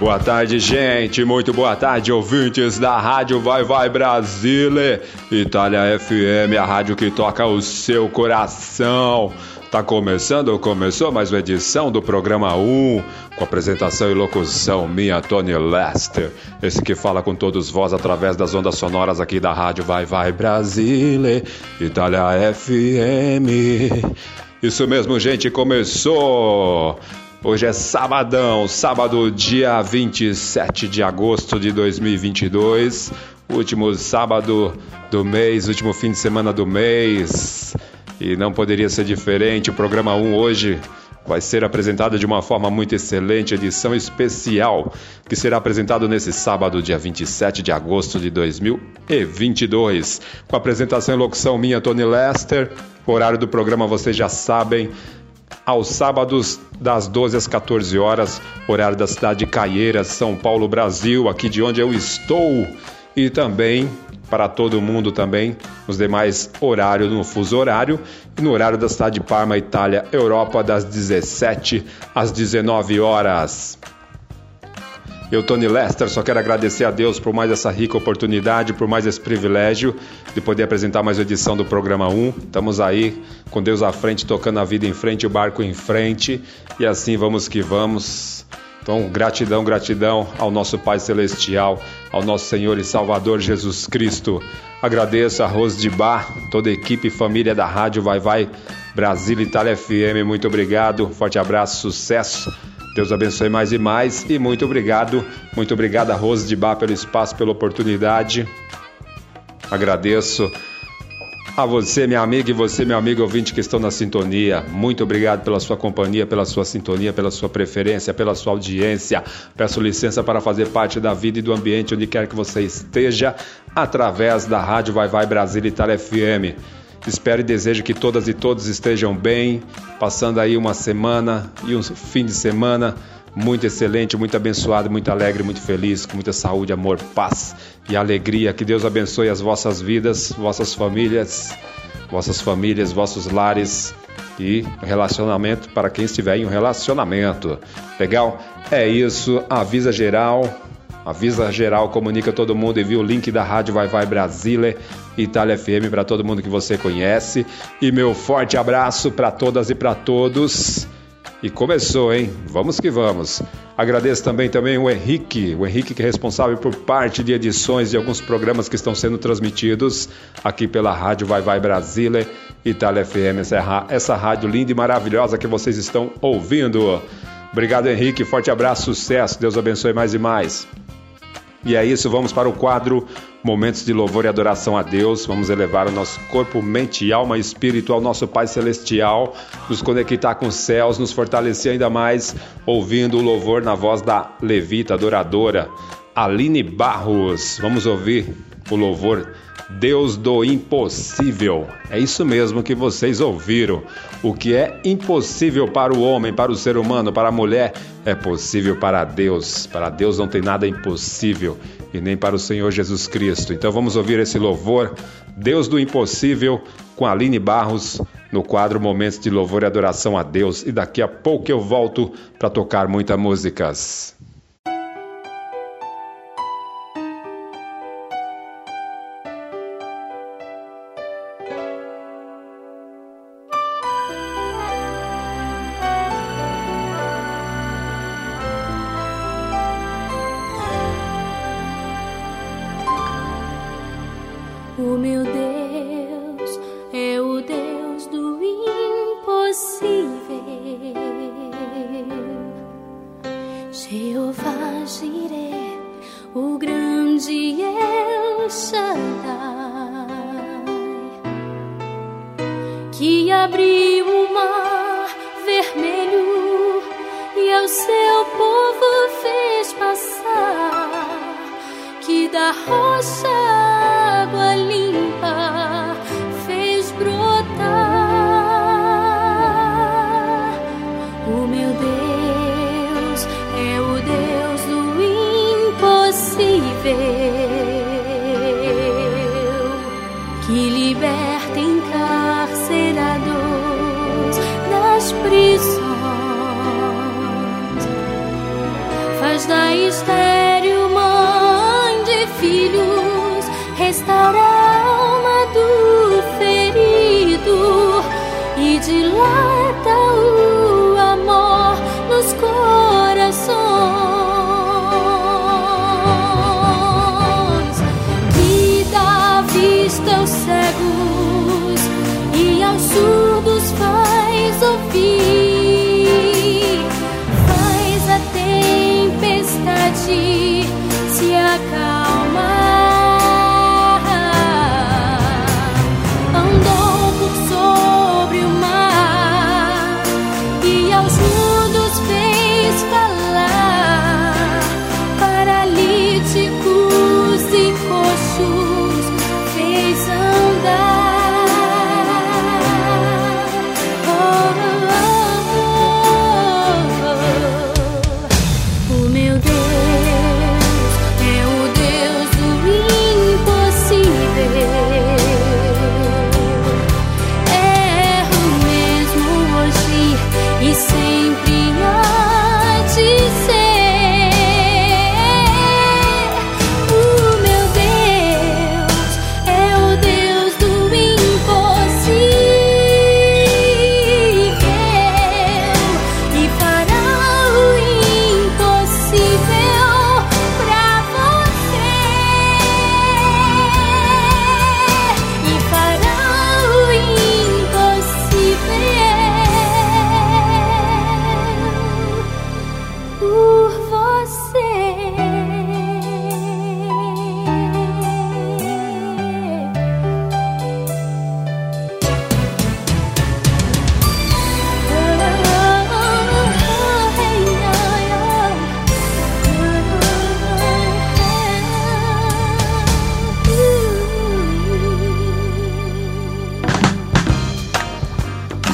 Boa tarde, gente. Muito boa tarde, ouvintes da Rádio Vai Vai Brasília, Itália FM, a rádio que toca o seu coração. Tá começando, começou mais uma edição do programa 1, com apresentação e locução minha, Tony Lester. Esse que fala com todos vós através das ondas sonoras aqui da Rádio Vai Vai Brasília, Itália FM. Isso mesmo, gente, começou! Hoje é sabadão, sábado, dia 27 de agosto de 2022, último sábado do mês, último fim de semana do mês. E não poderia ser diferente, o programa 1 hoje vai ser apresentado de uma forma muito excelente, edição especial, que será apresentado nesse sábado, dia 27 de agosto de 2022, com apresentação e locução minha, Tony Lester. O horário do programa vocês já sabem, aos sábados, das 12 às 14 horas, horário da cidade de Caieiras, São Paulo, Brasil, aqui de onde eu estou, e também para todo mundo também, nos demais horários no fuso horário e no horário da cidade de Parma, Itália, Europa, das 17 às 19 horas. Eu, Tony Lester, só quero agradecer a Deus por mais essa rica oportunidade, por mais esse privilégio de poder apresentar mais uma edição do programa 1. Estamos aí com Deus à frente, tocando a vida em frente, o barco em frente, e assim vamos que vamos. Então, gratidão, gratidão ao nosso Pai Celestial, ao nosso Senhor e Salvador Jesus Cristo. Agradeço a Rose de Bar, toda a equipe e família da Rádio Vai Vai Brasil Itália FM. Muito obrigado, forte abraço, sucesso Deus abençoe mais e mais e muito obrigado, muito obrigado a Rose de Bar pelo espaço, pela oportunidade. Agradeço a você, minha amiga, e você, meu amigo ouvinte que estão na sintonia. Muito obrigado pela sua companhia, pela sua sintonia, pela sua preferência, pela sua audiência. Peço licença para fazer parte da vida e do ambiente onde quer que você esteja, através da Rádio Vai Vai Brasil Itália FM. Espero e desejo que todas e todos estejam bem, passando aí uma semana e um fim de semana muito excelente, muito abençoado, muito alegre, muito feliz, com muita saúde, amor, paz e alegria. Que Deus abençoe as vossas vidas, vossas famílias, vossas famílias, vossos lares e relacionamento para quem estiver em um relacionamento. Legal? É isso. Avisa geral. Avisa geral, comunica todo mundo, envia o link da Rádio Vai Vai Brasília Itália FM para todo mundo que você conhece. E meu forte abraço para todas e para todos. E começou, hein? Vamos que vamos. Agradeço também também o Henrique, o Henrique que é responsável por parte de edições de alguns programas que estão sendo transmitidos aqui pela Rádio Vai Vai Brasília, Itália FM, essa, essa rádio linda e maravilhosa que vocês estão ouvindo. Obrigado, Henrique. Forte abraço, sucesso. Deus abençoe mais e mais. E é isso, vamos para o quadro Momentos de Louvor e Adoração a Deus. Vamos elevar o nosso corpo, mente, alma e espírito ao nosso Pai Celestial, nos conectar com os céus, nos fortalecer ainda mais, ouvindo o louvor na voz da levita adoradora Aline Barros. Vamos ouvir o louvor Deus do impossível. É isso mesmo que vocês ouviram. O que é impossível para o homem, para o ser humano, para a mulher, é possível para Deus. Para Deus não tem nada impossível e nem para o Senhor Jesus Cristo. Então vamos ouvir esse louvor, Deus do impossível, com Aline Barros, no quadro Momentos de Louvor e Adoração a Deus. E daqui a pouco eu volto para tocar muitas músicas.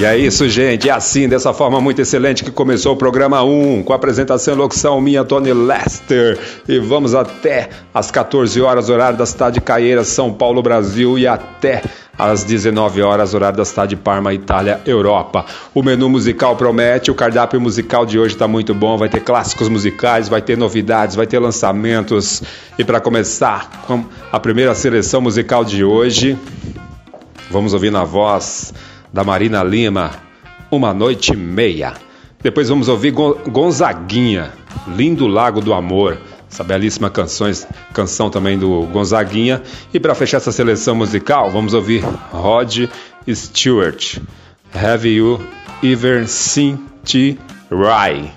E é isso, gente. É assim, dessa forma muito excelente que começou o programa 1, com a apresentação e locução minha, Tony Lester. E vamos até às 14 horas, horário da cidade de Caeiras, São Paulo, Brasil, e até às 19 horas, horário da cidade de Parma, Itália, Europa. O menu musical promete, o cardápio musical de hoje está muito bom, vai ter clássicos musicais, vai ter novidades, vai ter lançamentos. E para começar com a primeira seleção musical de hoje, vamos ouvir na voz da Marina Lima, Uma Noite Meia. Depois vamos ouvir Gonzaguinha, Lindo Lago do Amor, essa belíssima canções, canção também do Gonzaguinha. E para fechar essa seleção musical, vamos ouvir Rod Stewart, Have You Ever Seen T. Rye?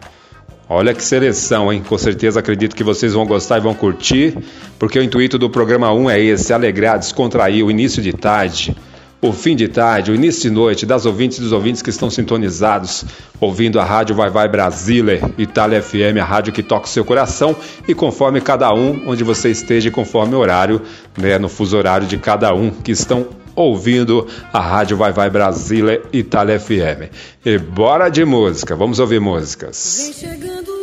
Olha que seleção, hein? Com certeza acredito que vocês vão gostar e vão curtir, porque o intuito do programa 1 é esse: alegrar, descontrair o início de tarde o fim de tarde, o início de noite, das ouvintes e dos ouvintes que estão sintonizados, ouvindo a Rádio Vai Vai Brasília, Itália FM, a rádio que toca o seu coração, e conforme cada um, onde você esteja, conforme o horário, né, no fuso horário de cada um que estão ouvindo a Rádio Vai Vai Brasília, Itália FM. E bora de música, vamos ouvir músicas. Vem chegando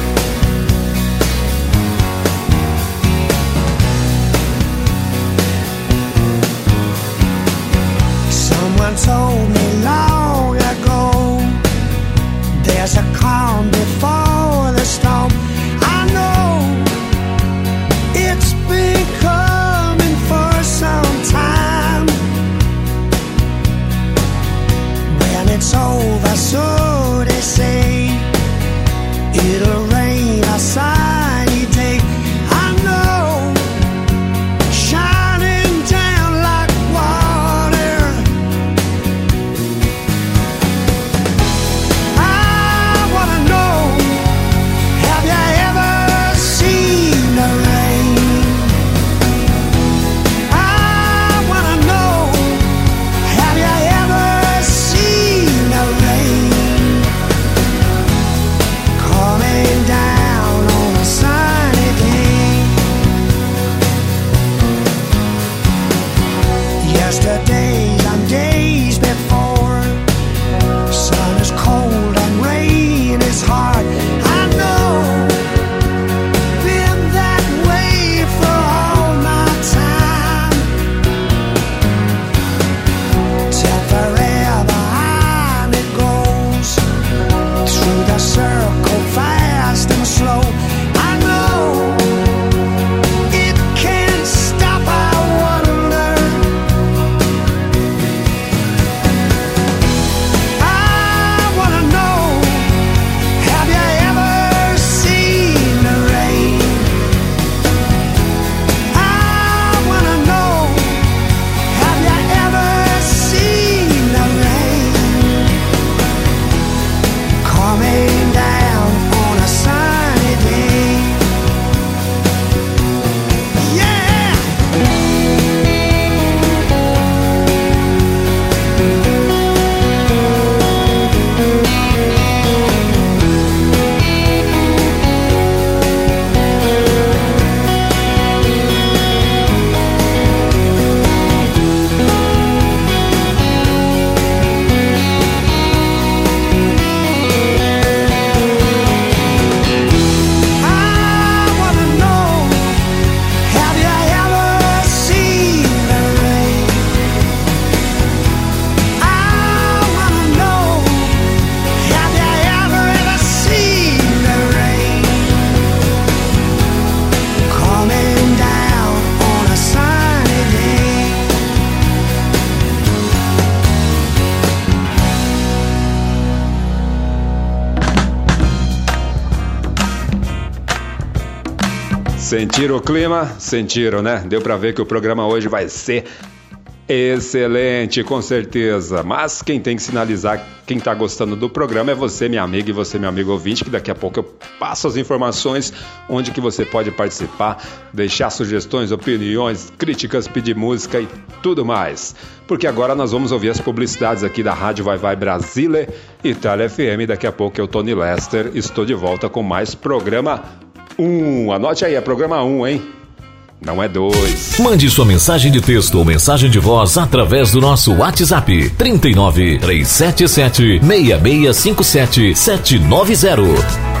Sentiram o clima? Sentiram, né? Deu para ver que o programa hoje vai ser excelente, com certeza. Mas quem tem que sinalizar quem está gostando do programa é você, minha amiga, e você, meu amigo ouvinte, que daqui a pouco eu passo as informações onde que você pode participar, deixar sugestões, opiniões, críticas, pedir música e tudo mais. Porque agora nós vamos ouvir as publicidades aqui da Rádio Vai Vai Brasília, Itália FM. Daqui a pouco eu, Tony Lester, estou de volta com mais programa 1. Anote aí, é programa 1, hein? Não é dois. Mande sua mensagem de texto ou mensagem de voz através do nosso WhatsApp 39 377 6657 790.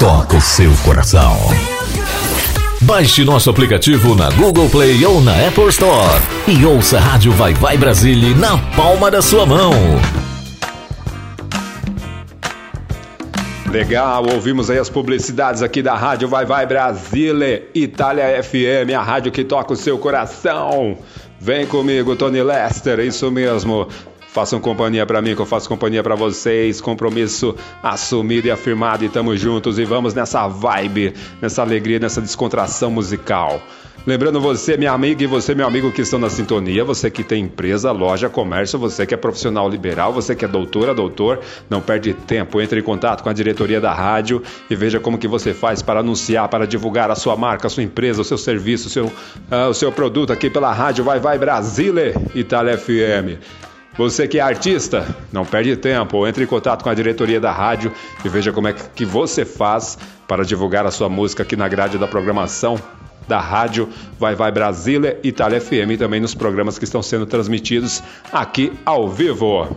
toca o seu coração. Baixe nosso aplicativo na Google Play ou na Apple Store e ouça a Rádio Vai Vai Brasília na palma da sua mão. Legal, ouvimos aí as publicidades aqui da Rádio Vai Vai Brasília, Itália FM, a rádio que toca o seu coração. Vem comigo, Tony Lester, isso mesmo. Façam companhia para mim, que eu faço companhia para vocês. Compromisso assumido e afirmado, e tamo juntos e vamos nessa vibe, nessa alegria, nessa descontração musical. Lembrando você, minha amiga, e você, meu amigo que estão na sintonia, você que tem empresa, loja, comércio, você que é profissional liberal, você que é doutora, doutor, não perde tempo, entre em contato com a diretoria da rádio e veja como que você faz para anunciar, para divulgar a sua marca, a sua empresa, o seu serviço, o seu, uh, o seu produto aqui pela rádio Vai Vai Brasília, Itália FM. Você que é artista, não perde tempo, entre em contato com a diretoria da rádio e veja como é que você faz para divulgar a sua música aqui na grade da programação da rádio Vai Vai Brasília, Itália FM e também nos programas que estão sendo transmitidos aqui ao vivo.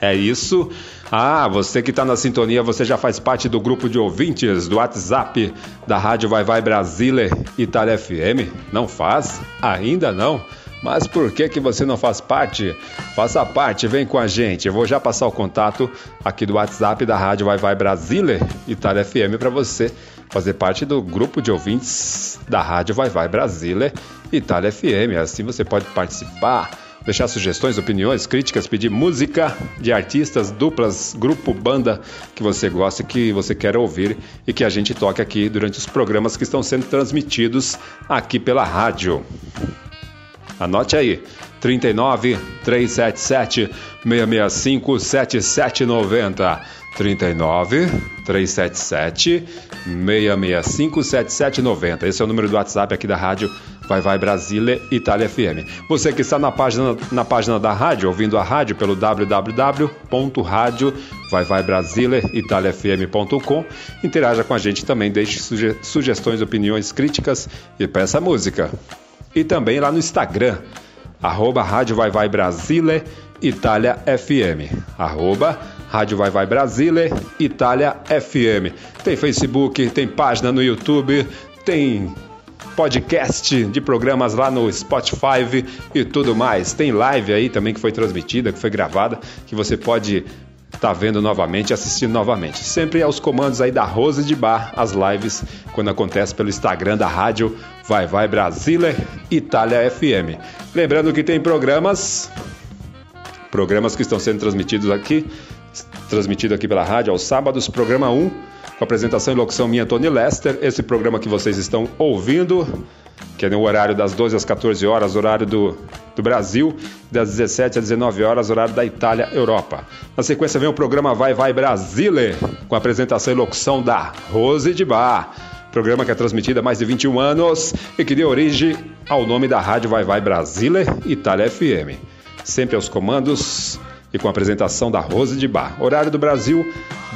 É isso. Ah, você que está na sintonia, você já faz parte do grupo de ouvintes do WhatsApp da Rádio Vai Vai Brasília, Itália FM? Não faz? Ainda não? Mas por que que você não faz parte? Faça parte, vem com a gente. Eu vou já passar o contato aqui do WhatsApp da Rádio Vai Vai Brasília, Itália FM, para você fazer parte do grupo de ouvintes da Rádio Vai Vai Brasília, Itália FM. Assim você pode participar, deixar sugestões, opiniões, críticas, pedir música de artistas, duplas, grupo, banda que você gosta, que você quer ouvir e que a gente toque aqui durante os programas que estão sendo transmitidos aqui pela rádio. Anote aí. 39 377 665 7790. 39 377 665 7790. Esse é o número do WhatsApp aqui da rádio Vai Vai Brasília Itália FM. Você que está na página, na página da rádio, ouvindo a rádio pelo www.radio vai vai Brasília italiafm.com, interaja com a gente também, deixe suge sugestões, opiniões, críticas e peça música e também lá no Instagram, arroba Rádio Vai Vai Brasília, Itália FM, arroba Rádio Vai Vai Brasília, Itália FM. Tem Facebook, tem página no YouTube, tem podcast de programas lá no Spotify e tudo mais. Tem live aí também que foi transmitida, que foi gravada, que você pode tá vendo novamente, assistindo novamente. Sempre aos comandos aí da Rose de Bar, as lives, quando acontece pelo Instagram da rádio Vai Vai Brasília, Itália FM. Lembrando que tem programas, programas que estão sendo transmitidos aqui, transmitido aqui pela rádio aos sábados, programa 1, com apresentação e locução minha, Tony Lester. Esse programa que vocês estão ouvindo que é no horário das 12 às 14 horas, horário do, do Brasil, das 17 às 19 horas, horário da Itália, Europa. Na sequência vem o programa Vai Vai Brasile, com apresentação e locução da Rose de Bar. Programa que é transmitido há mais de 21 anos e que deu origem ao nome da rádio Vai Vai Brasile, Itália FM. Sempre aos comandos e com a apresentação da Rose de Bar. Horário do Brasil,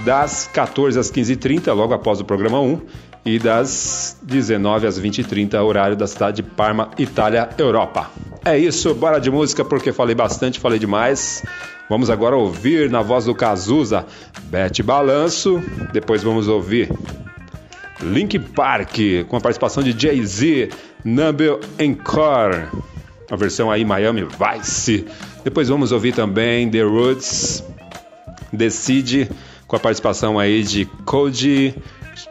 das 14 às 15h30, logo após o programa 1 e das 19 às 20h30, horário da cidade de Parma, Itália, Europa. É isso, bora de música porque falei bastante, falei demais. Vamos agora ouvir na voz do Cazuza, Bete Balanço. Depois vamos ouvir Link Park, com a participação de Jay-Z, Number Encore, a versão aí Miami Vice. Depois vamos ouvir também The Roots, Decide, com a participação aí de Cody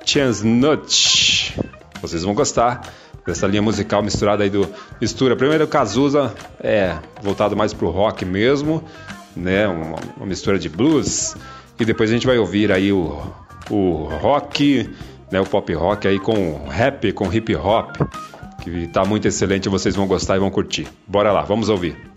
Chestnut. Vocês vão gostar dessa linha musical misturada aí do mistura. Primeiro o Cazuza é voltado mais pro rock mesmo, né? Uma, uma mistura de blues. E depois a gente vai ouvir aí o, o rock, né? O pop rock aí com rap, com hip hop, que tá muito excelente, vocês vão gostar e vão curtir. Bora lá, vamos ouvir.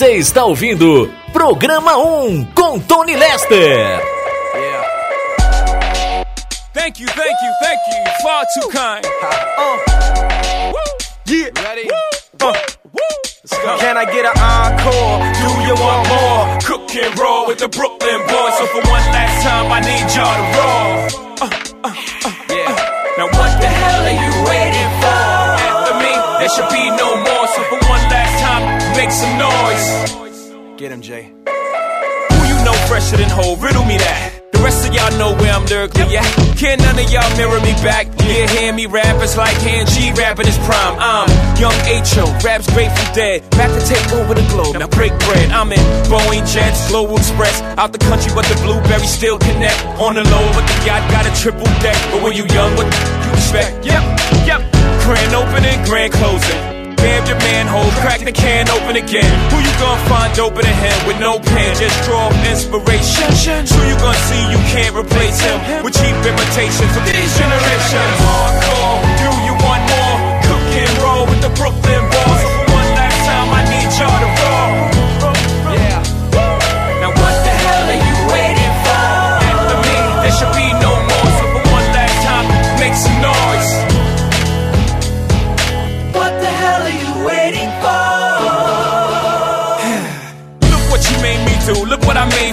Você está ouvindo Programa 1 com Tony Lester. Thank you, thank you, thank you. Far too kind. Yeah. Ready? Uh, Can I get an encore? Do you want more? Cook and roll with the Brooklyn boys. So for one last time, I need y'all to roll. Uh, uh, uh, yeah. Now what the hell are you waiting for? After me, there should be no more. So for one last time, make some noise. Get him, Jay. Who you know fresher than whole? Riddle me that. The rest of y'all know where I'm lyrically at. Can none of y'all mirror me back? Yeah, hear me rap, it's like hand rapping his prime. I'm young H.O., raps Grateful Dead. Back to take over the globe, now break bread. I'm in Boeing Jets, Global Express. Out the country, but the blueberries still connect. On the low, but the yacht got a triple deck. But when you young, what you expect? Yep, yep. Grand opening, grand closing. Damn your manhole, crack the can open again. Who you gonna find open a hand with no pen? Just draw inspiration. Who you gonna see you can't replace him with cheap imitations from these generations? Hardcore, do you want more? Cook and roll with the Brooklyn boys. One last time, I need y'all to roll.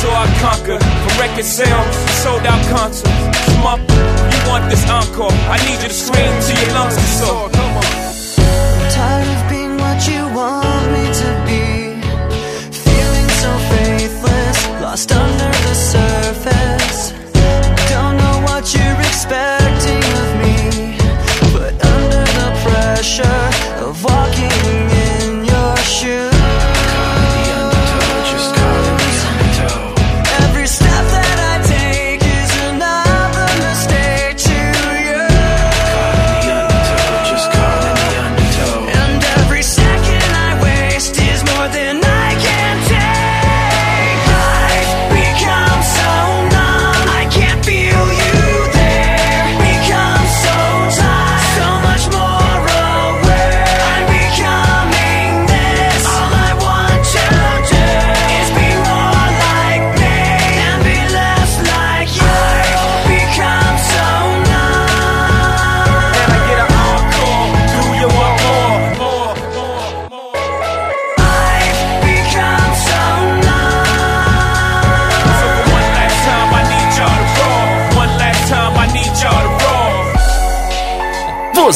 so I conquer. For record sales, sold out concerts. Come up, you want this encore. I need you to scream till your lungs are sore. Come on. I'm tired of being what you want me to be. Feeling so faithless, lost under.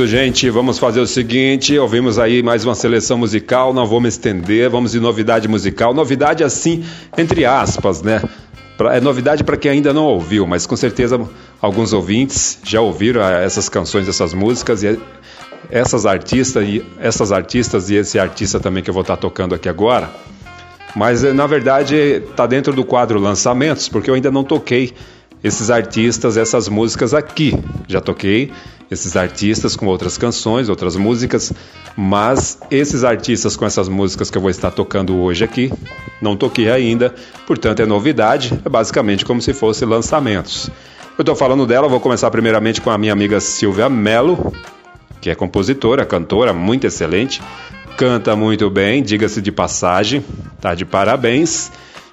Isso, gente. Vamos fazer o seguinte: ouvimos aí mais uma seleção musical, não vou me estender, vamos de novidade musical. Novidade, assim, entre aspas, né? É novidade para quem ainda não ouviu, mas com certeza alguns ouvintes já ouviram ah, essas canções, essas músicas e essas artistas e essas artistas e esse artista também que eu vou estar tocando aqui agora. Mas na verdade está dentro do quadro lançamentos, porque eu ainda não toquei esses artistas, essas músicas aqui. Já toquei esses artistas com outras canções, outras músicas, mas esses artistas com essas músicas que eu vou estar tocando hoje aqui, não toquei ainda, portanto é novidade, é basicamente como se fosse lançamentos. Eu estou falando dela, vou começar primeiramente com a minha amiga Silvia Mello, que é compositora, cantora, muito excelente, canta muito bem, diga-se de passagem, tá de parabéns.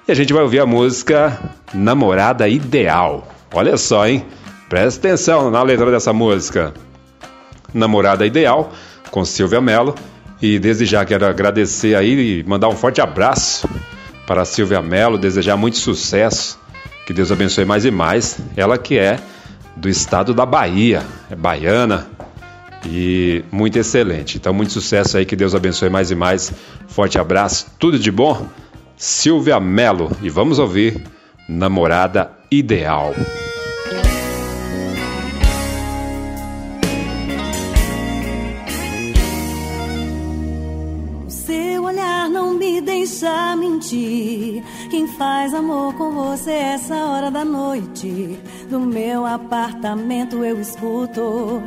E a gente vai ouvir a música Namorada Ideal. Olha só, hein? Presta atenção na letra dessa música. Namorada Ideal, com Silvia Mello. E desde já quero agradecer aí e mandar um forte abraço para a Silvia Mello, desejar muito sucesso. Que Deus abençoe mais e mais. Ela que é do estado da Bahia, é baiana e muito excelente. Então, muito sucesso aí, que Deus abençoe mais e mais. Forte abraço, tudo de bom. Silvia Melo e vamos ouvir Namorada Ideal. Seu olhar não me deixa mentir. Quem faz amor com você essa hora da noite? Do meu apartamento eu escuto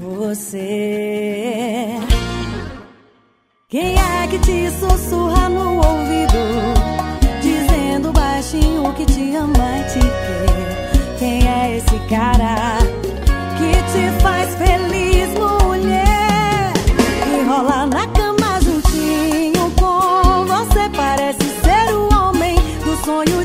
você. Quem é que te sussurra no ouvido, dizendo baixinho que te ama e te quer? Quem é esse cara que te faz feliz, mulher? Que rola na cama juntinho com você, parece ser o homem do sonho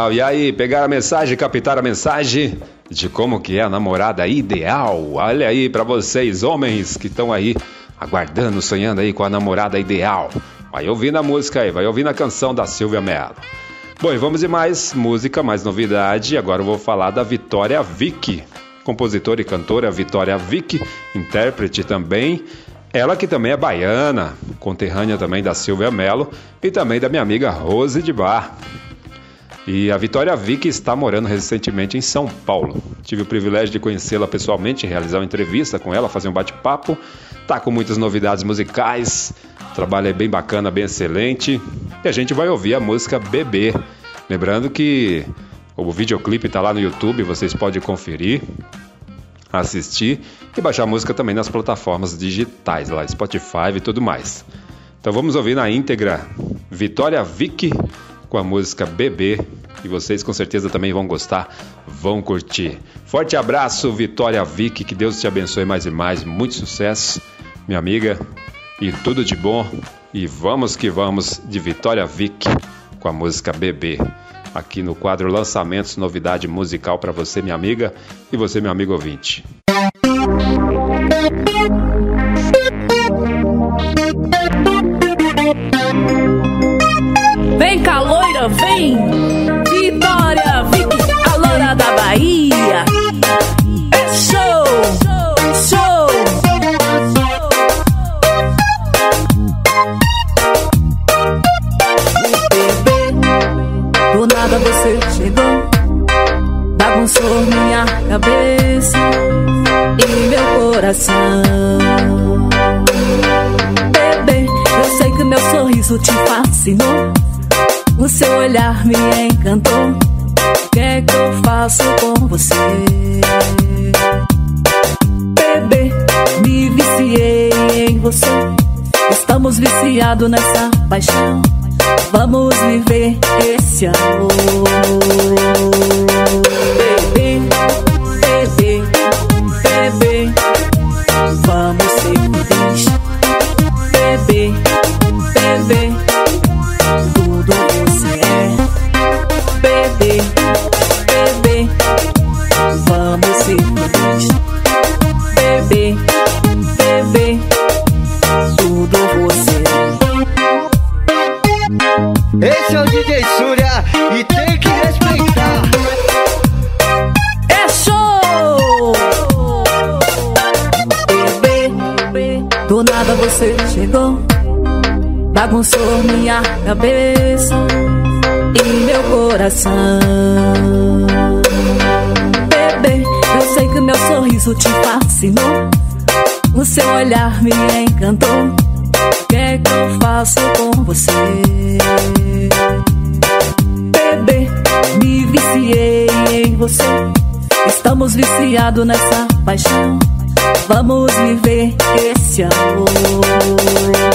Legal. E aí, pegaram a mensagem, captaram a mensagem de como que é a namorada ideal? Olha aí para vocês, homens que estão aí aguardando, sonhando aí com a namorada ideal. Vai ouvindo a música aí, vai ouvindo a canção da Silvia Mello. Bom, e vamos de mais música, mais novidade. Agora eu vou falar da Vitória Vick, compositora e cantora Vitória Vick, intérprete também. Ela que também é baiana, conterrânea também da Silvia Mello e também da minha amiga Rose de Bar. E a Vitória Vick está morando recentemente em São Paulo. Tive o privilégio de conhecê-la pessoalmente, realizar uma entrevista com ela, fazer um bate-papo. Tá com muitas novidades musicais, o trabalho é bem bacana, bem excelente. E a gente vai ouvir a música Bebê. Lembrando que o videoclipe está lá no YouTube, vocês podem conferir, assistir e baixar a música também nas plataformas digitais, lá Spotify e tudo mais. Então vamos ouvir na íntegra Vitória Vick com a música Bebê. E vocês com certeza também vão gostar, vão curtir. Forte abraço, Vitória Vick, que Deus te abençoe mais e mais. Muito sucesso, minha amiga, e tudo de bom. E vamos que vamos de Vitória Vick com a música Bebê. Aqui no quadro Lançamentos, novidade musical para você, minha amiga, e você, meu amigo ouvinte. Vem! Vitória, Vicky, a loira da Bahia! É show! Show! Bebê, do nada você chegou, bagunçou minha cabeça e meu coração. Bebê, eu sei que meu sorriso te fascinou. O seu olhar me encantou. O que é que eu faço com você? Bebê, me viciei em você. Estamos viciados nessa paixão. Vamos viver esse amor. Bagunçou minha cabeça e meu coração. Bebê, eu sei que meu sorriso te fascinou, o seu olhar me encantou. O que é que eu faço com você? Bebê, me viciei em você. Estamos viciados nessa paixão. Vamos viver esse amor.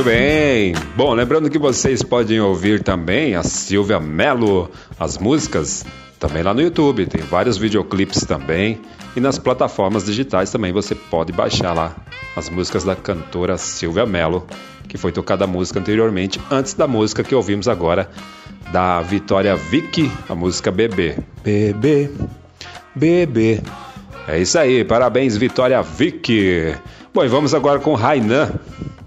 Muito bem. Bom, lembrando que vocês podem ouvir também a Silvia Mello, as músicas, também lá no YouTube. Tem vários videoclipes também. E nas plataformas digitais também você pode baixar lá as músicas da cantora Silvia Mello, que foi tocada a música anteriormente, antes da música que ouvimos agora, da Vitória Vicky, a música Bebê. Bebê, bebê. É isso aí, parabéns Vitória Vicky. Bom, e vamos agora com Rainan.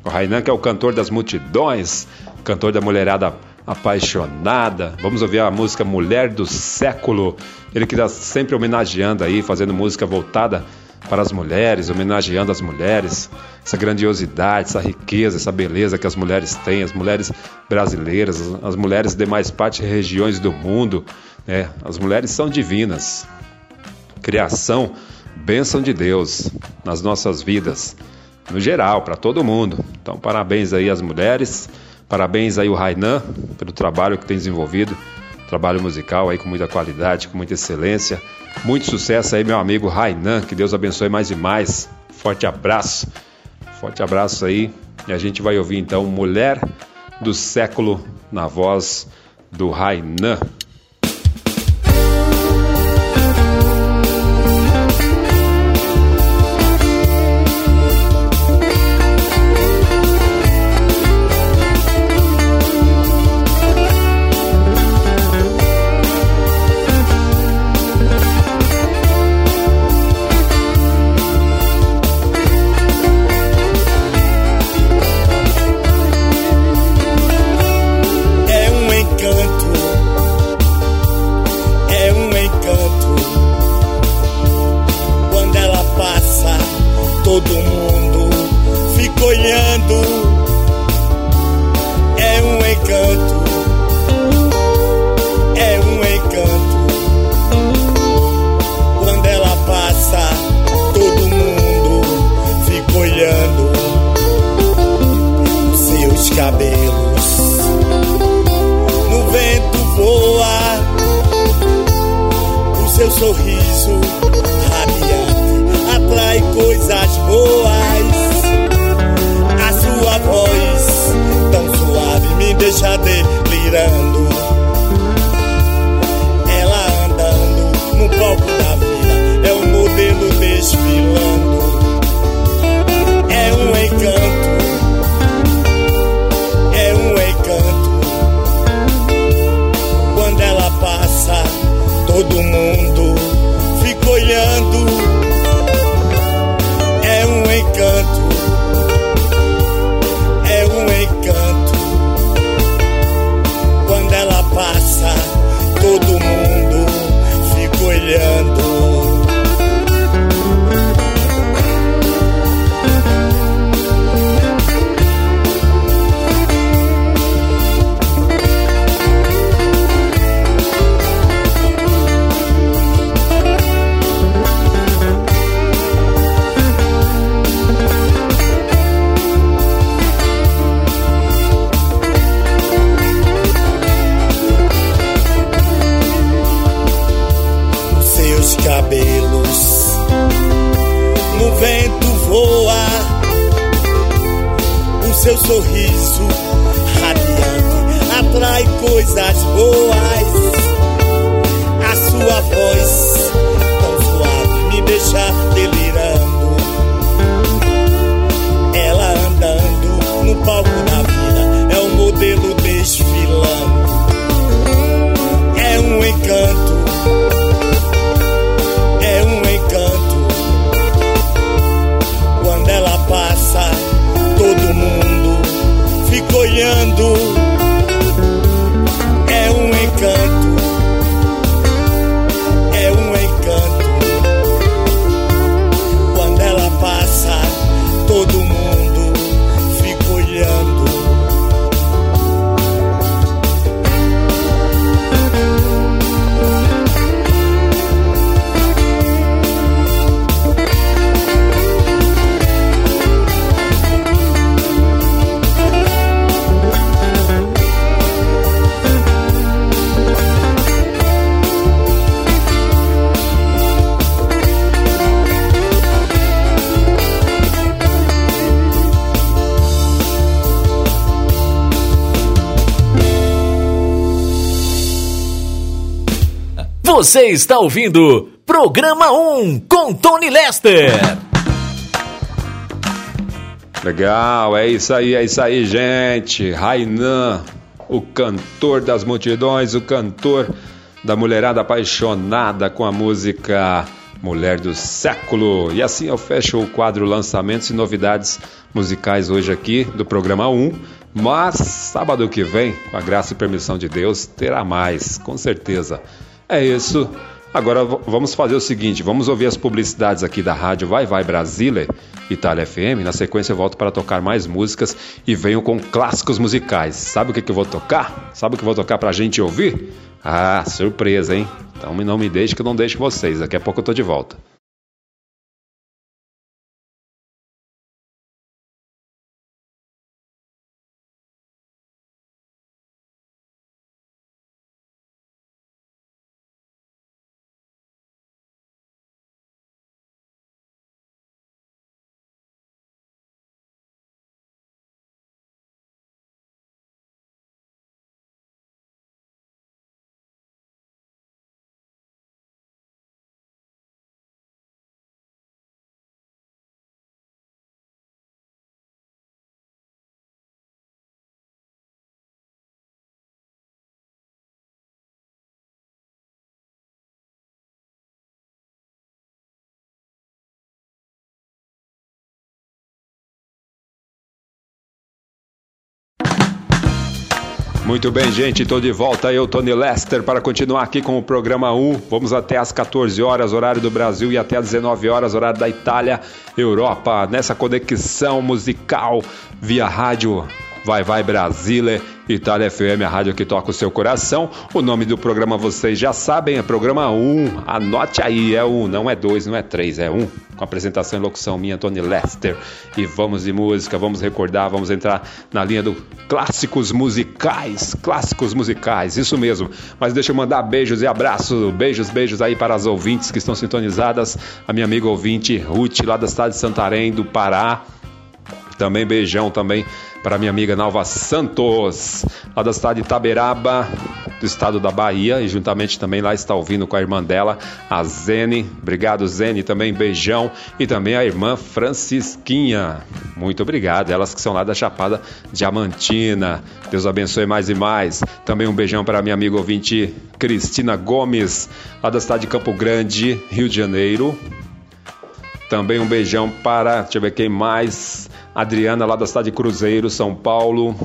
O Rainan que é o cantor das multidões, cantor da mulherada apaixonada. Vamos ouvir a música Mulher do Século. Ele que está sempre homenageando aí, fazendo música voltada para as mulheres, homenageando as mulheres, essa grandiosidade, essa riqueza, essa beleza que as mulheres têm, as mulheres brasileiras, as mulheres de partes e regiões do mundo. Né? As mulheres são divinas. Criação, bênção de Deus nas nossas vidas, no geral, para todo mundo. Então, parabéns aí às mulheres, parabéns aí o Rainan pelo trabalho que tem desenvolvido, Trabalho musical aí com muita qualidade, com muita excelência. Muito sucesso aí, meu amigo Rainan. Que Deus abençoe mais e mais. Forte abraço. Forte abraço aí. E a gente vai ouvir então Mulher do Século na voz do Rainan. Atrai coisas boas a sua voz tão suave me deixa delirando ela andando no palco da vida é um modelo desfilando é um encanto é um encanto. Quando ela passa, todo mundo fica olhando. Você está ouvindo Programa 1 com Tony Lester. Legal, é isso aí, é isso aí, gente. Rainan, o cantor das multidões, o cantor da mulherada apaixonada com a música Mulher do Século. E assim eu fecho o quadro Lançamentos e Novidades Musicais hoje aqui do programa 1. Mas sábado que vem, com a graça e permissão de Deus, terá mais, com certeza. É isso. Agora vamos fazer o seguinte: vamos ouvir as publicidades aqui da rádio Vai Vai Brasília, Itália FM. Na sequência, eu volto para tocar mais músicas e venho com clássicos musicais. Sabe o que, que eu vou tocar? Sabe o que eu vou tocar para a gente ouvir? Ah, surpresa, hein? Então não me deixe que eu não deixo vocês. Daqui a pouco eu tô de volta. Muito bem, gente, tô de volta. Eu, Tony Lester, para continuar aqui com o programa 1. Vamos até às 14 horas, horário do Brasil, e até às 19 horas, horário da Itália, Europa. Nessa conexão musical via rádio Vai Vai Brasília, Itália FM, a rádio que toca o seu coração. O nome do programa vocês já sabem, é programa 1. Anote aí, é 1, não é 2, não é 3, é 1. Com apresentação e locução minha, Tony Lester. E vamos de música, vamos recordar, vamos entrar na linha do clássicos musicais. Clássicos musicais, isso mesmo. Mas deixa eu mandar beijos e abraços, beijos, beijos aí para as ouvintes que estão sintonizadas. A minha amiga ouvinte Ruth, lá da cidade de Santarém, do Pará. Também beijão também para minha amiga Nalva Santos, lá da cidade de Itaberaba, do estado da Bahia, e juntamente também lá está ouvindo com a irmã dela, a Zene. Obrigado, Zene, também beijão. E também a irmã Francisquinha. Muito obrigado, elas que são lá da Chapada Diamantina. Deus abençoe mais e mais. Também um beijão para minha amiga ouvinte Cristina Gomes, lá da cidade de Campo Grande, Rio de Janeiro. Também um beijão para, deixa eu ver quem mais. Adriana, lá da cidade de Cruzeiro, São Paulo.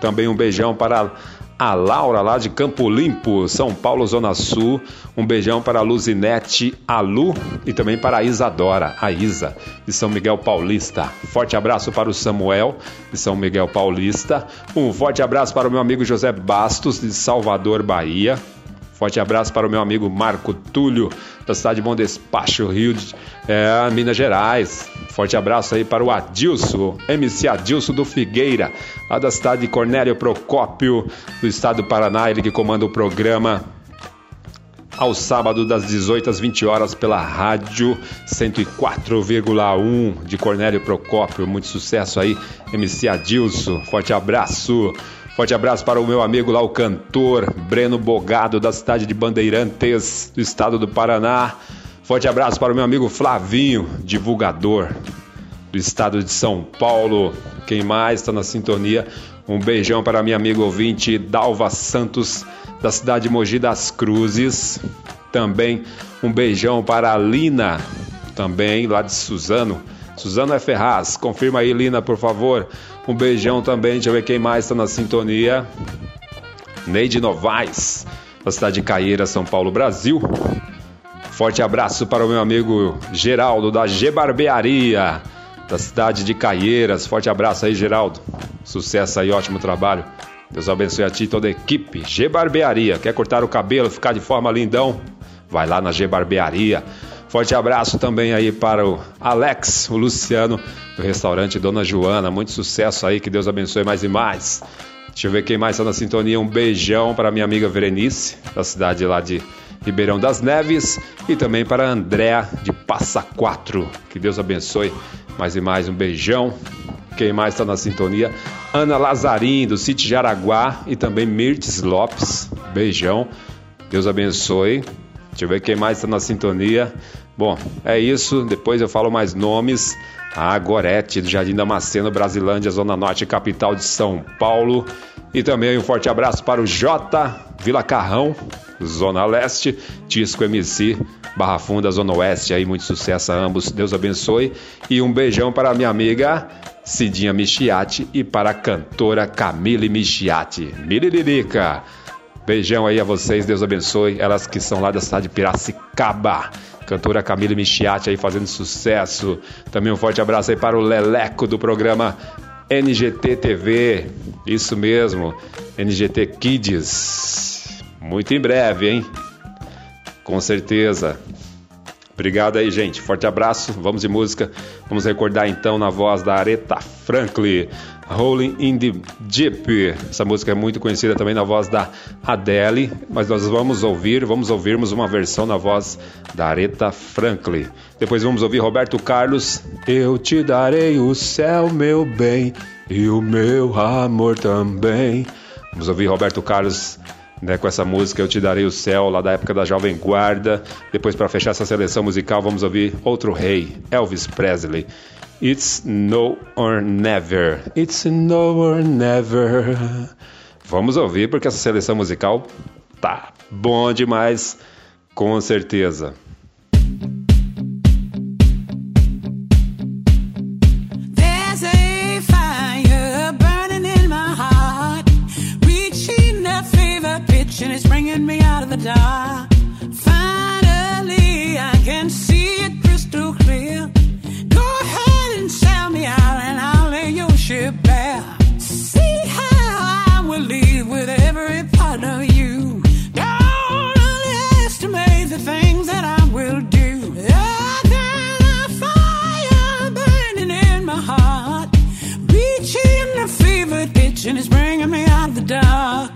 Também um beijão para a Laura, lá de Campo Limpo, São Paulo, Zona Sul. Um beijão para a Luzinete, a Lu e também para a Isadora, a Isa, de São Miguel Paulista. Forte abraço para o Samuel, de São Miguel Paulista. Um forte abraço para o meu amigo José Bastos, de Salvador, Bahia. Forte abraço para o meu amigo Marco Túlio, da cidade de Bom Despacho, Rio de é, Minas Gerais. Forte abraço aí para o Adilson, MC Adilson do Figueira, lá da cidade de Cornélio Procópio, do estado do Paraná, ele que comanda o programa ao sábado das 18 às 20 horas pela rádio 104,1 de Cornélio Procópio. Muito sucesso aí, MC Adilson. Forte abraço. Forte abraço para o meu amigo lá, o cantor Breno Bogado, da cidade de Bandeirantes, do estado do Paraná. Forte abraço para o meu amigo Flavinho, divulgador do estado de São Paulo. Quem mais está na sintonia? Um beijão para minha amiga ouvinte Dalva Santos, da cidade de Mogi das Cruzes. Também um beijão para a Lina, também lá de Suzano. Suzano é Ferraz, confirma aí, Lina, por favor. Um beijão também, deixa eu ver quem mais está na sintonia. Neide Novaes, da cidade de Caieira, São Paulo, Brasil. Forte abraço para o meu amigo Geraldo, da G Barbearia, da cidade de Caieiras. Forte abraço aí, Geraldo. Sucesso aí, ótimo trabalho. Deus abençoe a ti e toda a equipe. G Barbearia, quer cortar o cabelo, ficar de forma lindão? Vai lá na G Barbearia. Forte abraço também aí para o Alex, o Luciano, do restaurante Dona Joana. Muito sucesso aí, que Deus abençoe mais e mais. Deixa eu ver quem mais está na sintonia. Um beijão para minha amiga Verenice, da cidade lá de Ribeirão das Neves. E também para Andréa, de Passa Quatro. Que Deus abençoe mais e mais. Um beijão. Quem mais está na sintonia? Ana Lazarim, do Sítio Jaraguá. E também Mirtes Lopes. Beijão. Deus abençoe. Deixa eu ver quem mais está na sintonia. Bom, é isso. Depois eu falo mais nomes. A Gorete, do Jardim Damasceno, Brasilândia, Zona Norte, capital de São Paulo. E também um forte abraço para o J, Vila Carrão, Zona Leste, Tisco MC, Barra Funda, Zona Oeste. Aí, muito sucesso a ambos. Deus abençoe. E um beijão para a minha amiga Cidinha Michiati e para a cantora Camille Michiati. Miriririca. Beijão aí a vocês, Deus abençoe. Elas que são lá da cidade de Piracicaba. Cantora Camila Michiati aí fazendo sucesso. Também um forte abraço aí para o Leleco do programa NGT TV. Isso mesmo, NGT Kids. Muito em breve, hein? Com certeza. Obrigado aí, gente. Forte abraço. Vamos de música. Vamos recordar então na voz da Aretha Franklin. Rolling in the Deep. Essa música é muito conhecida também na voz da Adele, mas nós vamos ouvir, vamos ouvirmos uma versão na voz da Aretha Franklin. Depois vamos ouvir Roberto Carlos. Eu te darei o céu, meu bem, e o meu amor também. Vamos ouvir Roberto Carlos né, com essa música Eu Te Darei o Céu, lá da época da Jovem Guarda. Depois, para fechar essa seleção musical, vamos ouvir outro rei, Elvis Presley. It's No or Never. It's No or Never. Vamos ouvir porque essa seleção musical tá bom demais, com certeza. And it's bringing me out of the dark. Passion is bringing me out of the dark.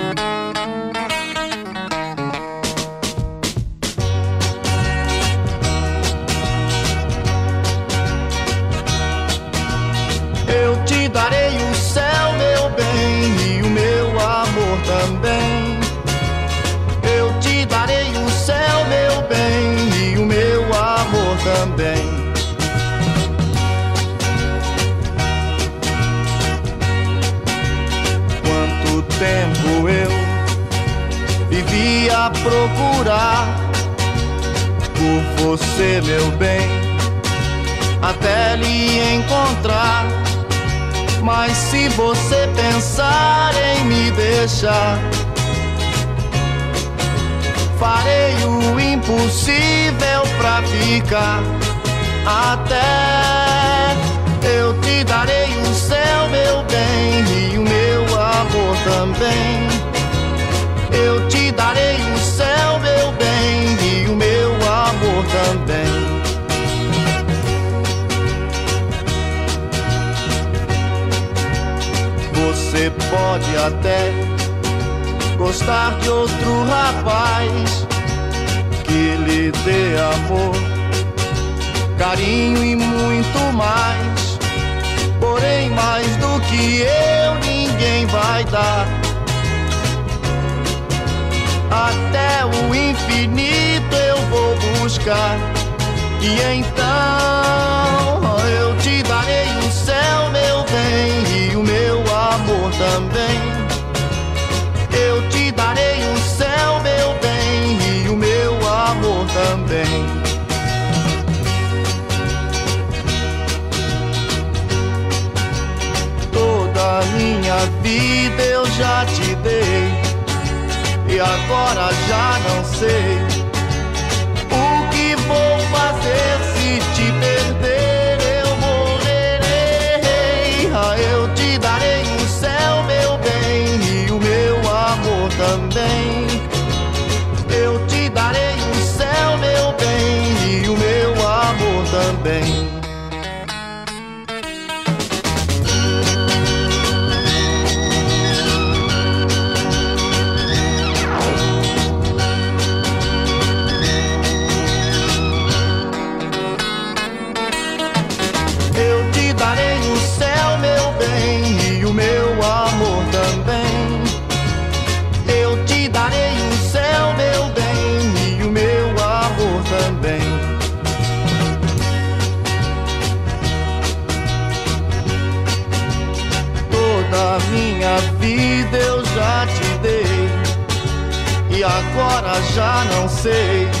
procurar por você, meu bem, até lhe encontrar. Mas se você pensar em me deixar, farei o impossível pra ficar. Até eu te darei o céu, meu bem, e o meu amor também eu te darei o céu, meu bem, e o meu amor também. Você pode até gostar de outro rapaz que lhe dê amor, carinho e muito mais. Porém, mais do que eu, ninguém vai dar até o infinito eu vou buscar. E então eu te darei o céu, meu bem, e o meu amor também. Eu te darei o céu, meu bem, e o meu amor também. Toda minha vida eu já te dei, agora já não sei o que vou fazer se te perder. Eu morrerei. Ah, eu te darei o céu, meu bem, e o meu amor também. Eu te darei o céu, meu bem, e o meu amor também. Agora já não sei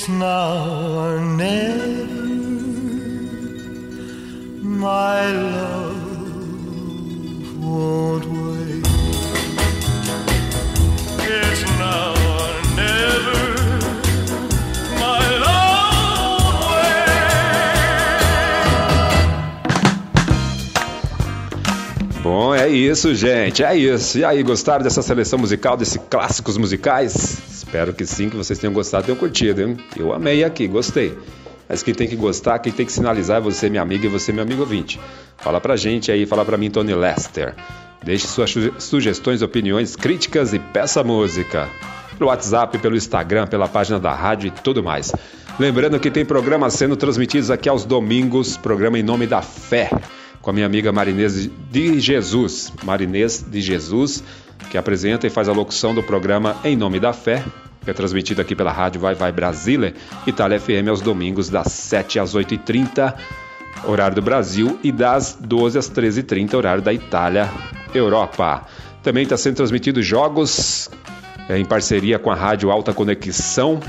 It's now or never. My love won't wait. It's now or never. My love won't Bom, é isso, gente. É isso. E aí, gostaram dessa seleção musical, desses clássicos musicais? Espero que sim, que vocês tenham gostado, tenham curtido, hein? Eu amei aqui, gostei. Mas quem tem que gostar, quem tem que sinalizar é você, minha amiga, e você, meu amigo ouvinte. Fala pra gente aí, fala pra mim, Tony Lester. Deixe suas su- sugestões, opiniões, críticas e peça música. Pelo WhatsApp, pelo Instagram, pela página da rádio e tudo mais. Lembrando que tem programas sendo transmitidos aqui aos domingos, programa em nome da fé, com a minha amiga Marinês de Jesus. Marinês de Jesus, que apresenta e faz a locução do programa Em Nome da Fé, que é transmitido aqui pela rádio Vai Vai Brasília, Itália FM aos domingos das 7 às 8h30, horário do Brasil, e das 12 às 13h30, horário da Itália, Europa. Também está sendo transmitido jogos é, em parceria com a rádio Alta Conexão,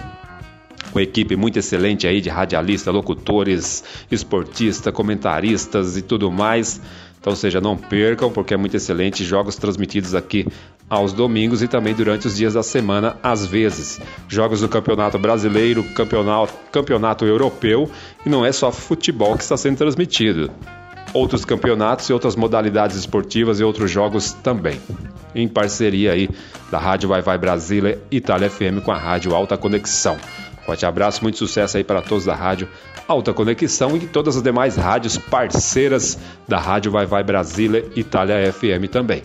com equipe muito excelente aí de radialistas, locutores, esportistas, comentaristas e tudo mais. Então, seja, não percam, porque é muito excelente. Jogos transmitidos aqui aos domingos e também durante os dias da semana, às vezes. Jogos do Campeonato Brasileiro, Campeonato, campeonato Europeu e não é só futebol que está sendo transmitido. Outros campeonatos e outras modalidades esportivas e outros jogos também. Em parceria aí da Rádio Vai Vai Brasília, Itália FM com a Rádio Alta Conexão. Forte abraço, muito sucesso aí para todos da Rádio Alta Conexão e todas as demais rádios parceiras da Rádio Vai Vai Brasília, Itália FM também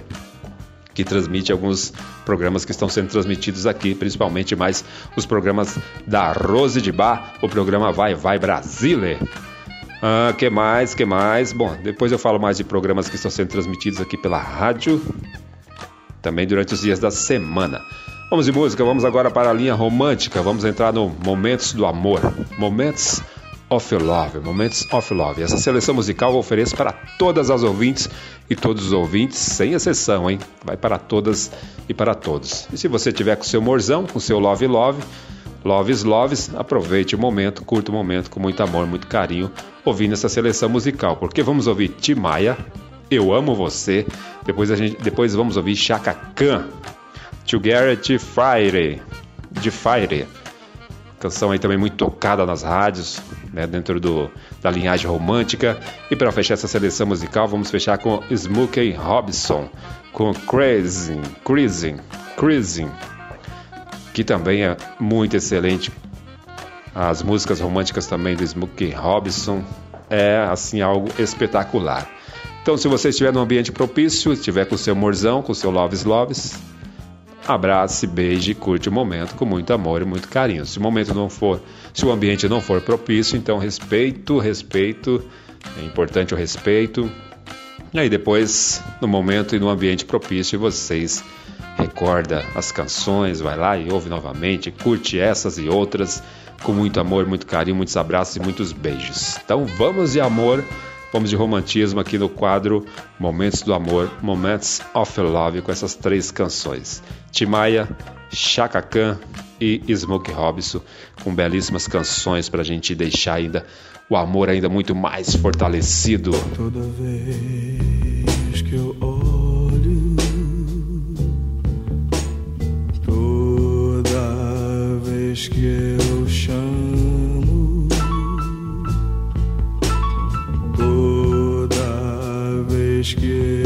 que transmite alguns programas que estão sendo transmitidos aqui, principalmente mais os programas da Rose de Bar, o programa Vai Vai Brasília. Ah, que mais, que mais? Bom, depois eu falo mais de programas que estão sendo transmitidos aqui pela rádio, também durante os dias da semana. Vamos de música, vamos agora para a linha romântica, vamos entrar no Momentos do Amor. Momentos of Love, Momentos of Love. Essa seleção musical eu ofereço para todas as ouvintes e todos os ouvintes, sem exceção, hein? Vai para todas e para todos. E se você tiver com seu morzão, com seu Love Love, Loves Loves, aproveite o momento, curta o momento com muito amor, muito carinho, ouvindo essa seleção musical, porque vamos ouvir Timaya, Eu Amo Você, depois, a gente, depois vamos ouvir Chaka Khan, Together Fire, de Fire, canção aí também muito tocada nas rádios, né, dentro do, da linhagem romântica. E para fechar essa seleção musical, vamos fechar com Smokey Robinson, com Crazy, Crazy, Crazy, que também é muito excelente. As músicas românticas também do Smokey Robinson é assim algo espetacular. Então, se você estiver num ambiente propício, estiver com seu morzão, com seu loves loves, abrace, beije e curte o momento com muito amor e muito carinho. Se o momento não for, se o ambiente não for propício, então respeito, respeito, é importante o respeito. E aí depois, no momento e no ambiente propício, vocês recorda as canções, vai lá e ouve novamente, curte essas e outras com muito amor, muito carinho, muitos abraços e muitos beijos. Então vamos de amor, vamos de romantismo aqui no quadro Momentos do Amor, Moments of Love com essas três canções. Timaya, Chaka Khan e Smokey Robinson com belíssimas canções para a gente deixar ainda o amor ainda muito mais fortalecido. Toda vez que eu toda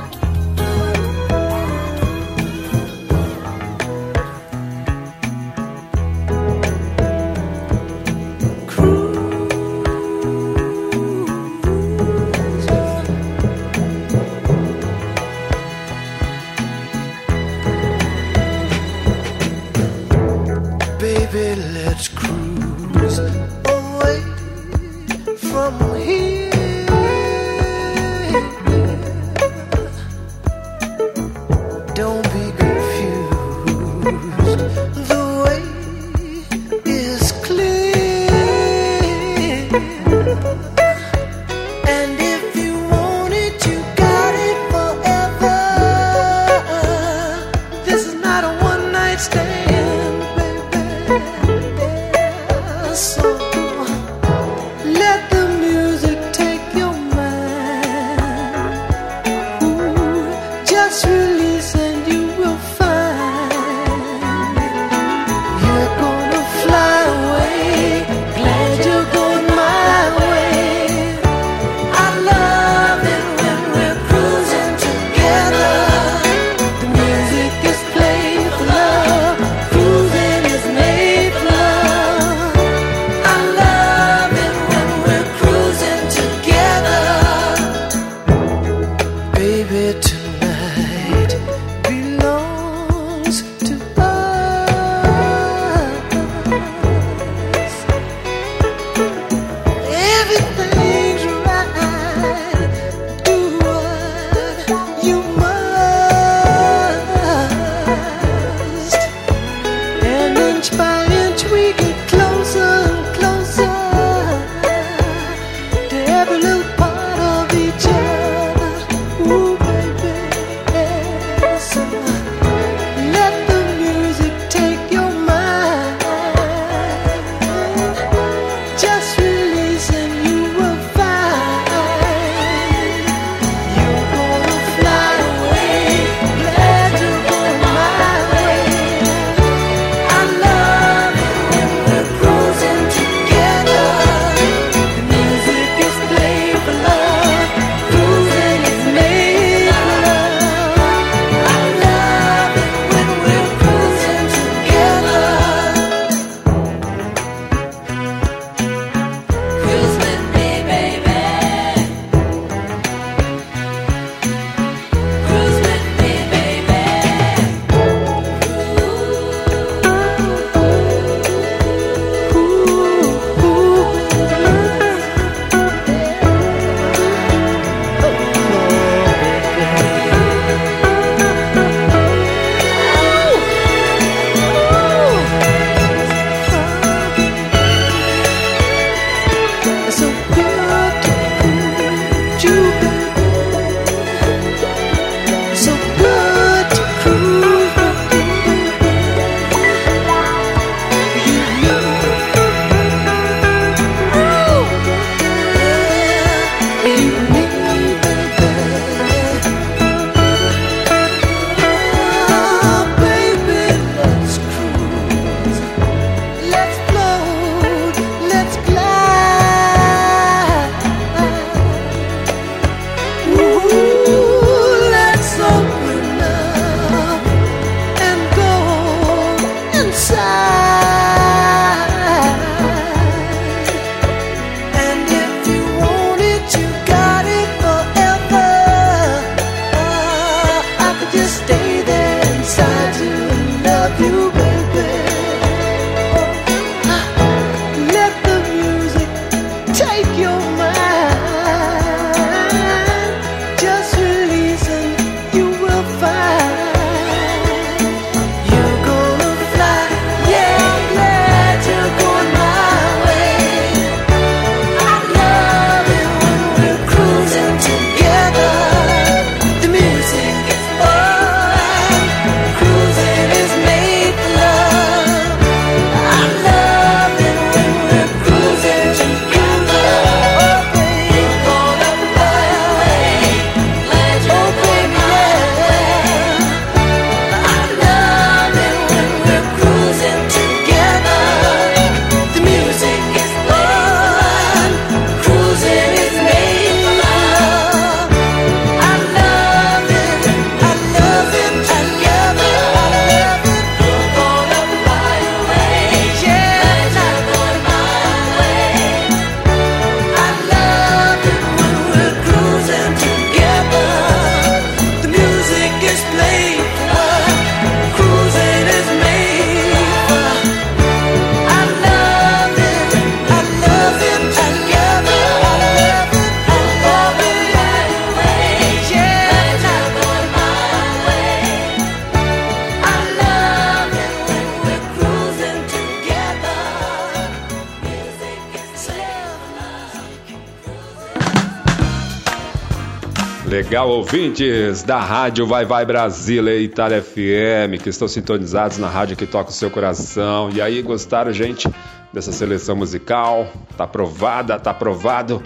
Ouvintes da Rádio Vai Vai Brasília e Itália FM, que estão sintonizados na rádio que toca o seu coração. E aí, gostaram, gente, dessa seleção musical? Tá aprovada? Tá aprovado?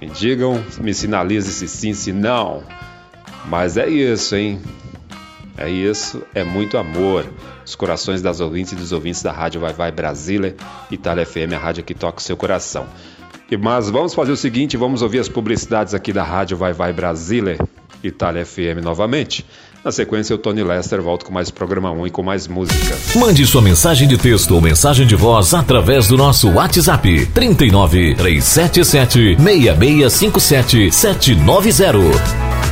Me digam, me sinalize se sim, se não. Mas é isso, hein? É isso, é muito amor. Os corações das ouvintes e dos ouvintes da Rádio Vai Vai Brasília, Itália FM, a rádio que toca o seu coração. Mas vamos fazer o seguinte, vamos ouvir as publicidades aqui da Rádio Vai Vai Brasília, Itália FM novamente. Na sequência, o Tony Lester volta com mais programa 1 e com mais músicas. Mande sua mensagem de texto ou mensagem de voz através do nosso WhatsApp 39 377 6657 790.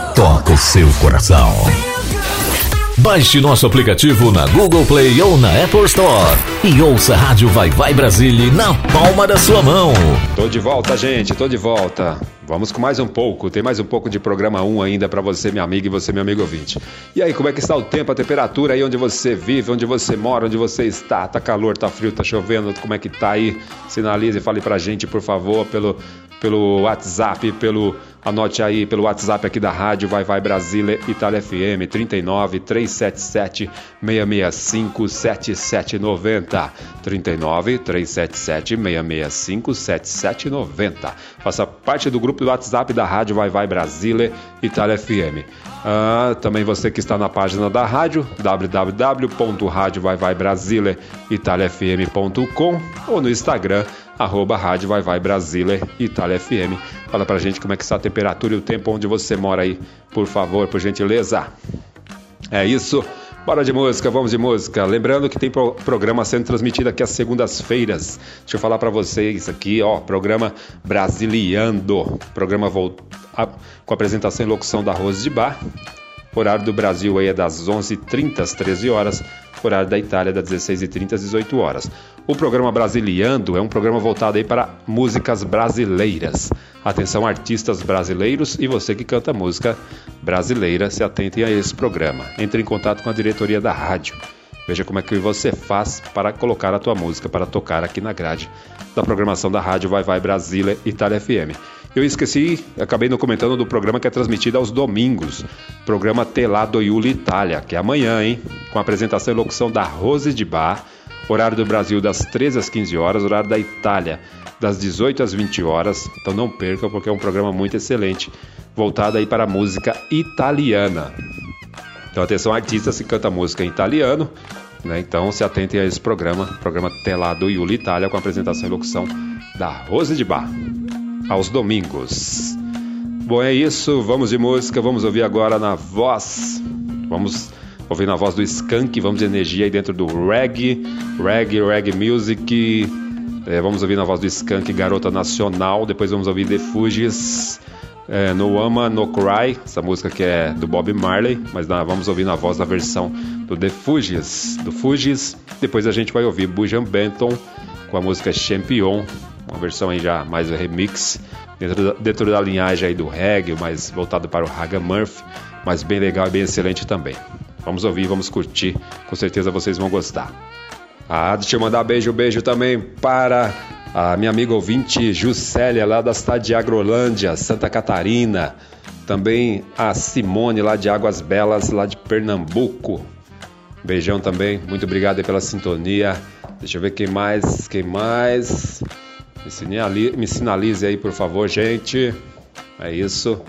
toca o seu coração. Baixe nosso aplicativo na Google Play ou na Apple Store e ouça a Rádio Vai Vai Brasília na palma da sua mão. Tô de volta, gente, tô de volta. Vamos com mais um pouco, tem mais um pouco de programa 1 ainda para você, minha amiga, e você, meu amigo ouvinte. E aí, como é que está o tempo, a temperatura aí onde você vive, onde você mora, onde você está? Tá calor, tá frio, tá chovendo, como é que tá aí? Sinalize e fale pra gente, por favor, pelo, pelo WhatsApp, pelo Anote aí pelo WhatsApp aqui da rádio Vai Vai Brasília Itália FM 39 377 665 7790 39 377 665 7790 Faça parte do grupo do WhatsApp da rádio Vai Vai Brasília Itália FM. Ah, também você que está na página da rádio www.radiovaivaibrasileitaliafm.com ou no Instagram arroba Rádio Vai Vai Brasília Itália FM. Fala pra gente como é que está a temperatura e o tempo onde você mora aí, por favor, por gentileza. É isso. Bora de música, vamos de música. Lembrando que tem pro programa sendo transmitido aqui às segundas-feiras. Deixa eu falar para vocês aqui, ó, programa Brasiliando. Programa a, com apresentação e locução da Rose de Bar. Horário do Brasil aí é das 11h30 às 13 horas. Horário da Itália das 16h30 às 18 horas. O programa Brasiliando é um programa voltado aí para músicas brasileiras. Atenção artistas brasileiros e você que canta música brasileira, se atentem a esse programa. Entre em contato com a diretoria da rádio. Veja como é que você faz para colocar a tua música para tocar aqui na grade da programação da rádio Vai Vai Brasília Itália FM. Eu esqueci, acabei não comentando do programa que é transmitido aos domingos. Programa Telado Iuli Itália, que é amanhã, hein? Com apresentação e locução da Rose de Bar. Horário do Brasil das 13 às 15 horas, horário da Itália das 18 às 20 horas. Então não percam porque é um programa muito excelente, voltado aí para a música italiana. Então atenção artistas que canta música em italiano, né? Então se atentem a esse programa, programa Telado Iuli Itália com apresentação e locução da Rose de Bar aos domingos. Bom, é isso. Vamos de música. Vamos ouvir agora na voz. Vamos ouvir na voz do Skank. Vamos de energia aí dentro do reggae, reggae, reggae music. É, vamos ouvir na voz do Skank, Garota Nacional. Depois vamos ouvir The Fugees. É, no Ama No Cry, essa música que é do Bob Marley, mas na, vamos ouvir na voz da versão do The Fugees, do Fugees. Depois a gente vai ouvir Bujan Benton com a música Champion, uma versão aí já mais remix, dentro da, dentro da linhagem aí do reggae, mais voltado para o Raga Murphy, mas bem legal e bem excelente também. Vamos ouvir, vamos curtir, com certeza vocês vão gostar. Ah, deixa eu mandar beijo, beijo também para a minha amiga ouvinte Juscelia, lá da cidade de Agrolândia, Santa Catarina. Também a Simone, lá de Águas Belas, lá de Pernambuco. Beijão também, muito obrigado pela sintonia. Deixa eu ver quem mais, quem mais. Me sinalize, me sinalize aí, por favor, gente. É isso.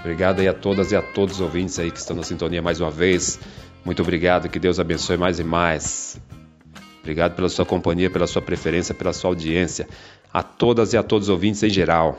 Obrigado aí a todas e a todos os ouvintes aí que estão na sintonia mais uma vez. Muito obrigado, que Deus abençoe mais e mais. Obrigado pela sua companhia, pela sua preferência, pela sua audiência. A todas e a todos os ouvintes em geral.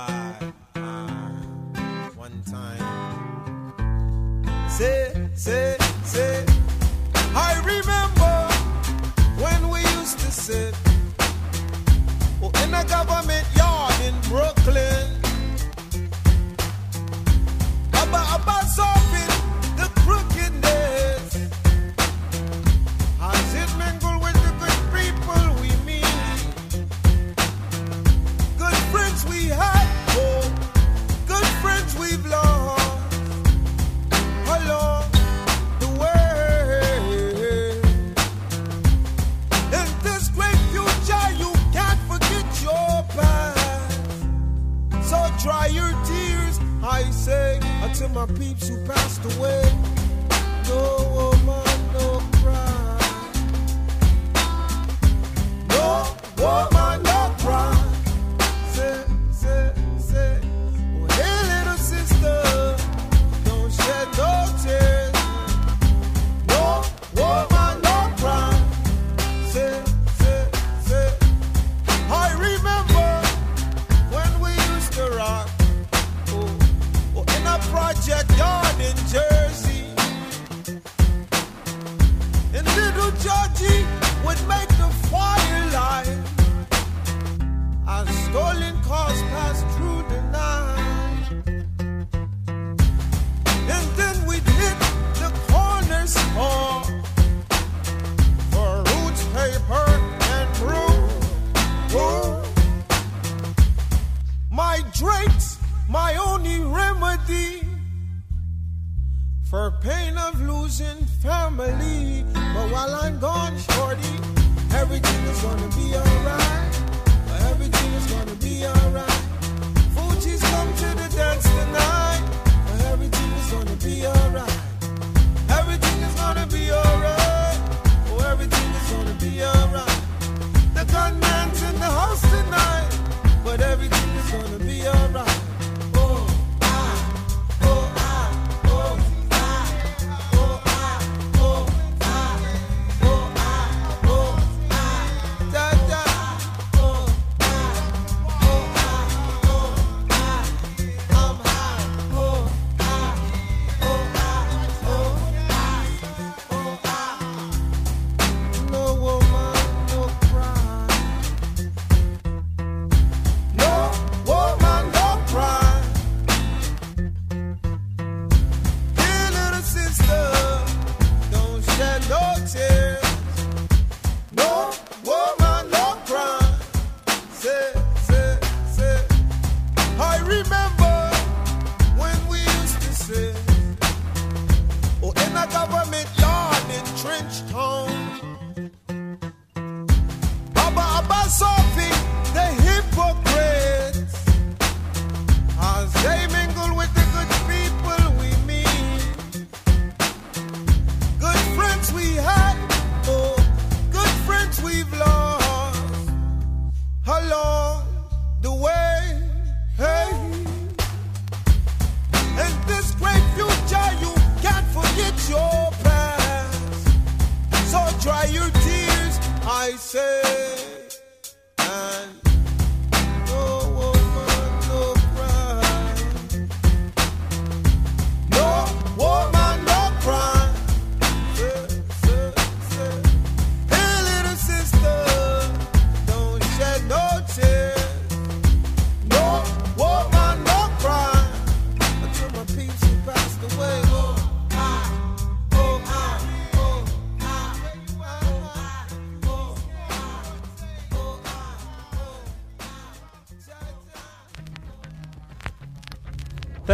my peeps who passed away.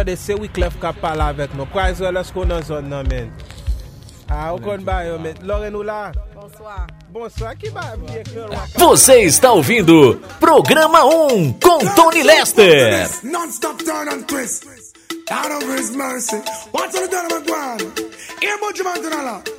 Tade se Wyclef ka pala avek nou. Kwa zwe lè sko nan zon nan men? Ah, ou kon ba yo men. Loren ou la? Bonsoir. Bonsoir. Kler wak? Você está ouvindo Programa 1 com Tony Lester. Non-stop turn and twist. Out of his mercy. What's on the done of McGuan? Here, Butch Mantanala.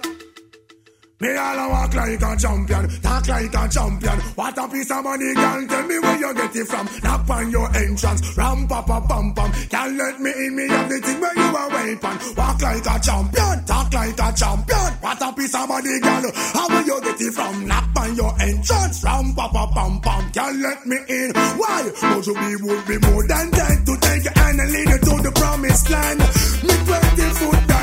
Me all a walk like a champion, talk like a champion. What a piece of money, girl. Tell me where you get it from. Knock on your entrance, ram pa pa pam pam. Can't let me in, me have the thing where you are waiting. Walk like a champion, talk like a champion. What a piece of money, girl. How will you get it from? Knock on your entrance, ram pa pa pam pam. Can't let me in. Why? Would you be would be more than dead to take hand and lead you to the promised land? Me 20 foot. All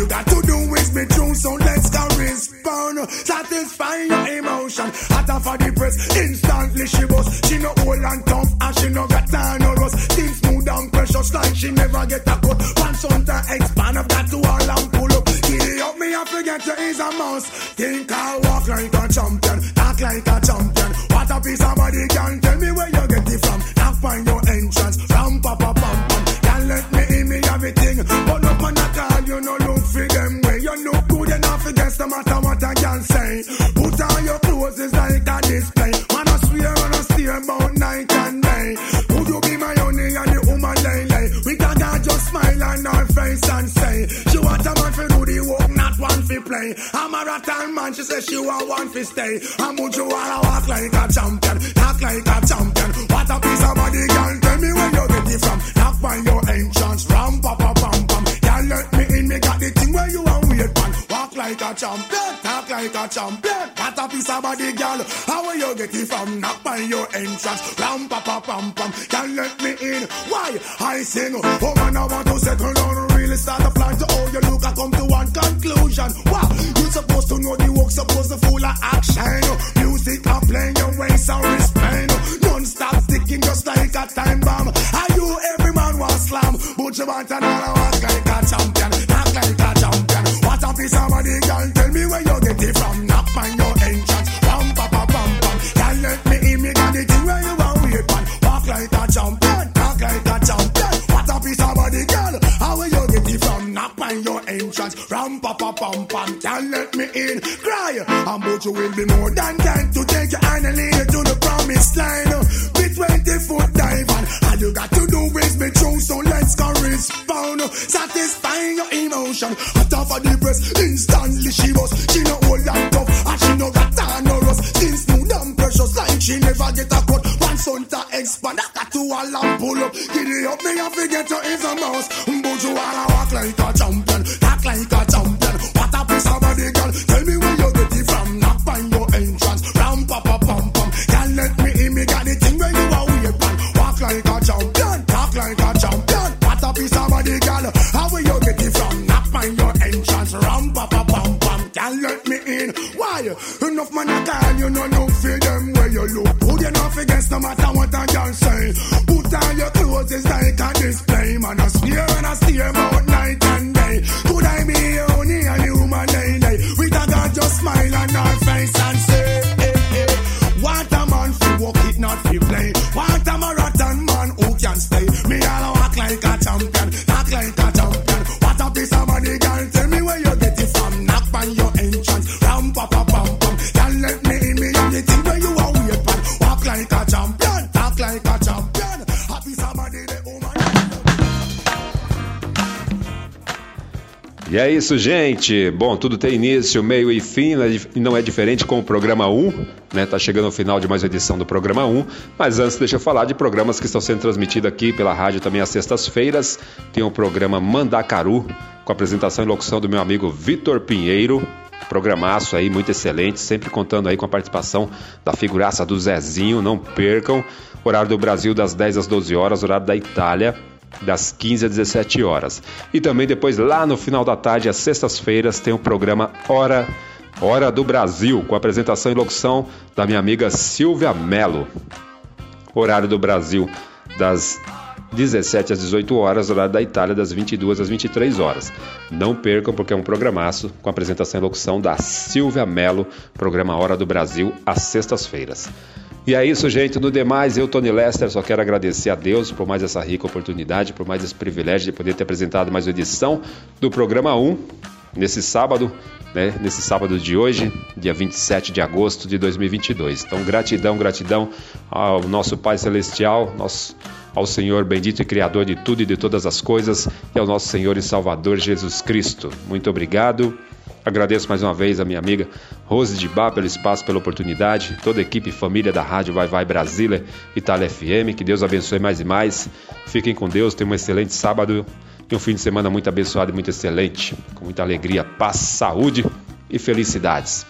you got to do is be true, so let's go respond. Satisfy your emotion. Hotter for the press, instantly she bust. She no old and tough, and she no got time no rust. Things smooth and precious like she never get a cut. Pants on to expand, I've got to all and pull up. Giddy up, me I forget you is a mouse. Think I walk like a champion, talk like a champion. What a piece of body, can tell me where you get it from. Now find your entrance, ram pa pa pam pam. Can't let me in me everything, but man at all, against no matter what I can say. Put on your clothes, it's like a display. Man, I swear on a steer about night and day. Would you be my honey and the woman lay lay? We can God just smile on our face and say, she want a man for do the work, not one for play. I'm a rattan man, she says she want one for stay. I'm would you wanna walk like a champion, talk like a champion. What a piece of body, girl, tell me where you get it from. Knock by your entrance, like a champion, talk like a champion. What a piece of body, girl. How will you get from? Knock by your entrance, ram pa pa pam pam. Can't let me in. Why? I sing. Oh man, I want to settle down. Really start to plan to how you look. I come to one conclusion. Wow, you supposed to know the work, supposed to full of action. Music are playing your waist and wristband. Non-stop sticking just like a time bomb. Are you every man was slam? But you want another walk like a champion, Piece of body, girl. Tell me where you get it from. Knock on your entrance, ram pa pa pam pam. Can't let me in, me got the thing where you are wait man. Walk like a champion, talk like a champion. What a piece of body, girl. How will you get it from? Knock on your entrance, ram pa pa pam pam. Can't let me in, cry. And but you will be more than kind to take your hand and lead you to the promised line. Be 20 foot dive on. You got to do is be true, so let's go respond. Satisfying your emotion. Hot off of the breast, instantly she was. She no old and tough, and she no got time no rust. Skin smooth and precious, like she never get a cut. One son to expand, I got to all and pull up. Giddy up, me and forget you is a mouse. But you wanna walk like a champion, Like a champion, talk like a champion. What a piece of body, girl. How will you get it from? Knock on your entrance, ram pa pa pam. Can't let me in. Why? Enough man a call, you know no for them where you look. Good enough against no matter what I can say. Put on your clothes, it's like a display. Man, I swear and I steer about night and day. Could I be only a human lady? With a God just smile on our face and E é isso, gente. Bom, tudo tem início, meio e fim, né? e não é diferente com o programa 1, né? Tá chegando ao final de mais uma edição do programa 1. Mas antes, deixa eu falar de programas que estão sendo transmitidos aqui pela rádio também às sextas-feiras. Tem o programa Mandacaru, com apresentação e locução do meu amigo Vitor Pinheiro. Programaço aí, muito excelente, sempre contando aí com a participação da figuraça do Zezinho, não percam. Horário do Brasil das 10 às 12 horas, horário da Itália das 15 às 17 horas. E também depois lá no final da tarde, às sextas-feiras, tem o programa Hora Hora do Brasil, com apresentação e locução da minha amiga Silvia Melo. Horário do Brasil das 17 às 18 horas, horário da Itália das 22 às 23 horas. Não percam porque é um programaço com apresentação e locução da Silvia Melo, programa Hora do Brasil, às sextas-feiras. E é isso, gente. No demais, eu, Tony Lester, só quero agradecer a Deus por mais essa rica oportunidade, por mais esse privilégio de poder ter apresentado mais uma edição do programa 1 nesse sábado, né? Nesse sábado de hoje, dia 27 de agosto de 2022. Então, gratidão, gratidão ao nosso Pai Celestial, nosso ao Senhor bendito e Criador de tudo e de todas as coisas, e ao nosso Senhor e Salvador Jesus Cristo. Muito obrigado. Agradeço mais uma vez a minha amiga Rose de Bar pelo espaço, pela oportunidade, toda a equipe e família da Rádio Vai Vai Brasília, Itália FM, que Deus abençoe mais e mais. Fiquem com Deus, tenham um excelente sábado e um fim de semana muito abençoado e muito excelente, com muita alegria, paz, saúde e felicidades.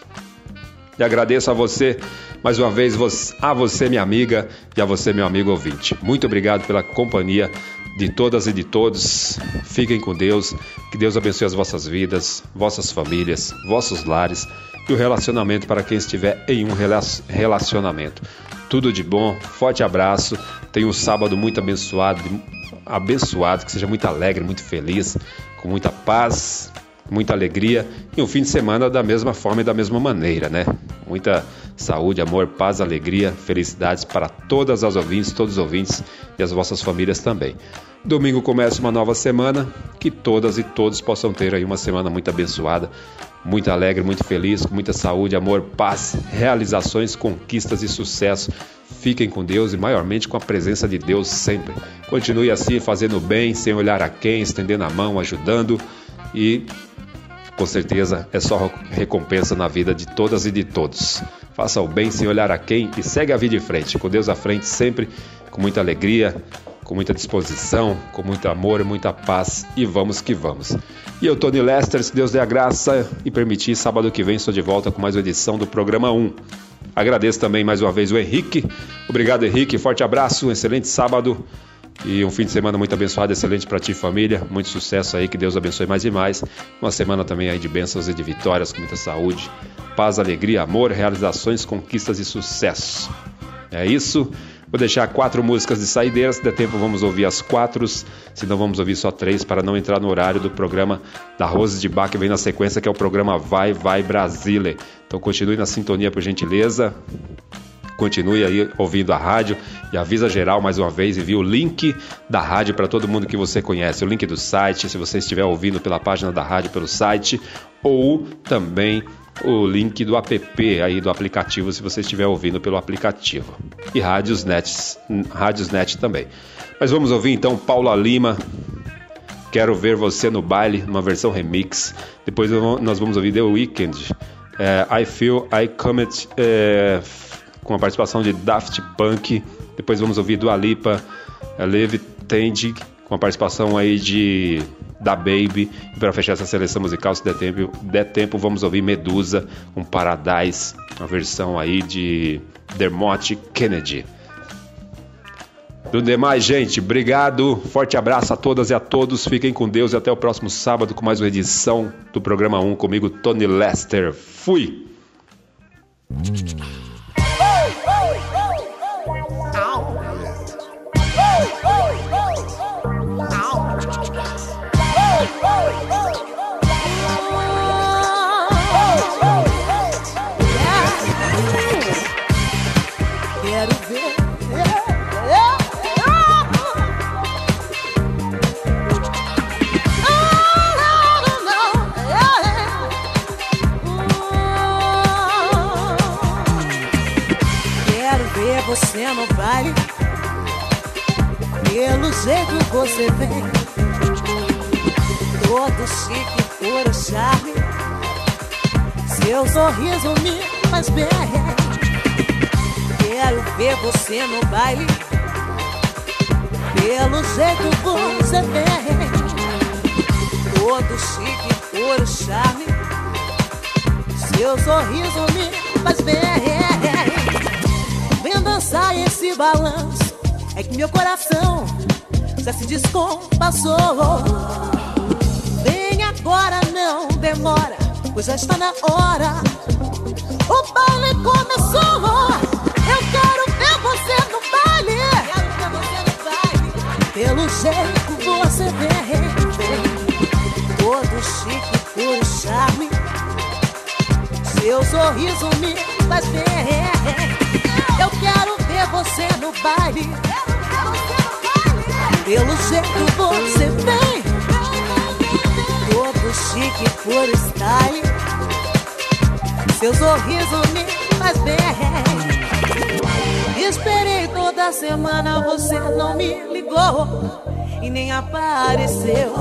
E agradeço a você, mais uma vez, a você, minha amiga, e a você, meu amigo ouvinte. Muito obrigado pela companhia de todas e de todos. Fiquem com Deus, que Deus abençoe as vossas vidas, vossas famílias, vossos lares e o relacionamento para quem estiver em um relacionamento. Tudo de bom, forte abraço. Tenha um sábado muito abençoado, abençoado, que seja muito alegre, muito feliz, com muita paz, muita alegria e um fim de semana da mesma forma e da mesma maneira, né? Muita saúde, amor, paz, alegria, felicidades para todas as ouvintes, todos os ouvintes e as vossas famílias também. Domingo começa uma nova semana, que todas e todos possam ter aí uma semana muito abençoada, muito alegre, muito feliz, com muita saúde, amor, paz, realizações, conquistas e sucesso. Fiquem com Deus e maiormente com a presença de Deus sempre. Continue assim, fazendo bem, sem olhar a quem, estendendo a mão, ajudando e com certeza é só recompensa na vida de todas e de todos. Faça o bem sem olhar a quem e segue a vida em frente, com Deus à frente sempre, com muita alegria, com muita disposição, com muito amor muita paz e vamos que vamos. E eu, Tony Lester, se Deus der a graça e permitir, sábado que vem estou de volta com mais uma edição do programa 1. Agradeço também mais uma vez o Henrique. Obrigado, Henrique. Forte abraço, um excelente sábado. E um fim de semana muito abençoado, excelente para ti família. Muito sucesso aí, que Deus abençoe mais e mais. Uma semana também aí de bênçãos e de vitórias, com muita saúde, paz, alegria, amor, realizações, conquistas e sucesso. É isso. Vou deixar quatro músicas de saideira. Se der tempo, vamos ouvir as quatro. Se não, vamos ouvir só três para não entrar no horário do programa da Rose de Bar, que vem na sequência, que é o programa Vai, Vai Brasília. Então continue na sintonia, por gentileza. Continue aí ouvindo a rádio e avisa geral mais uma vez. Envie o link da rádio para todo mundo que você conhece, o link do site, se você estiver ouvindo pela página da rádio pelo site, ou também o link do app aí do aplicativo se você estiver ouvindo pelo aplicativo. E Rádios Net, Rádios Net também. Mas vamos ouvir então Paula Lima. Quero ver você no baile, numa versão remix. Depois nós vamos ouvir The Weeknd. É, I Feel I Comet é, com a participação de Daft Punk. Depois vamos ouvir Dua Lipa, Live Tandy, com a participação aí de da Baby. E para fechar essa seleção musical, se der tempo, der tempo, vamos ouvir Medusa com Paradise, uma versão aí de Dermot Kennedy. Do demais, gente, obrigado. Forte abraço a todas e a todos. Fiquem com Deus e até o próximo sábado com mais uma edição do programa 1 comigo, Tony Lester. Fui! Você no baile. Pelo jeito você vem. Todo chique puro charme. Seu sorriso me faz bem. Quero ver você no baile. Pelo jeito você vem. Todo chique, puro charme. Seu sorriso me faz bem. Dançar esse balanço. É que meu coração já se descompassou. Vem agora, não demora, pois já está na hora. O baile começou. Eu quero ver você no baile. Pelo jeito você vem, todo chique, puro charme. Seu sorriso me faz bem. Você no baile. Pelo jeito você vem. Todo chique, puro style. Seu sorriso me faz bem. Esperei toda semana, você não me ligou e nem apareceu.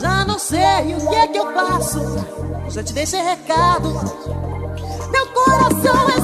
Já não sei o que é que eu faço. Já te deixei recado. Meu coração é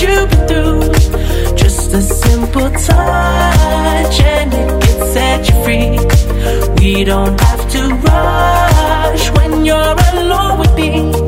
you've been through. Just a simple touch and it can set you free. We don't have to rush when you're alone with me.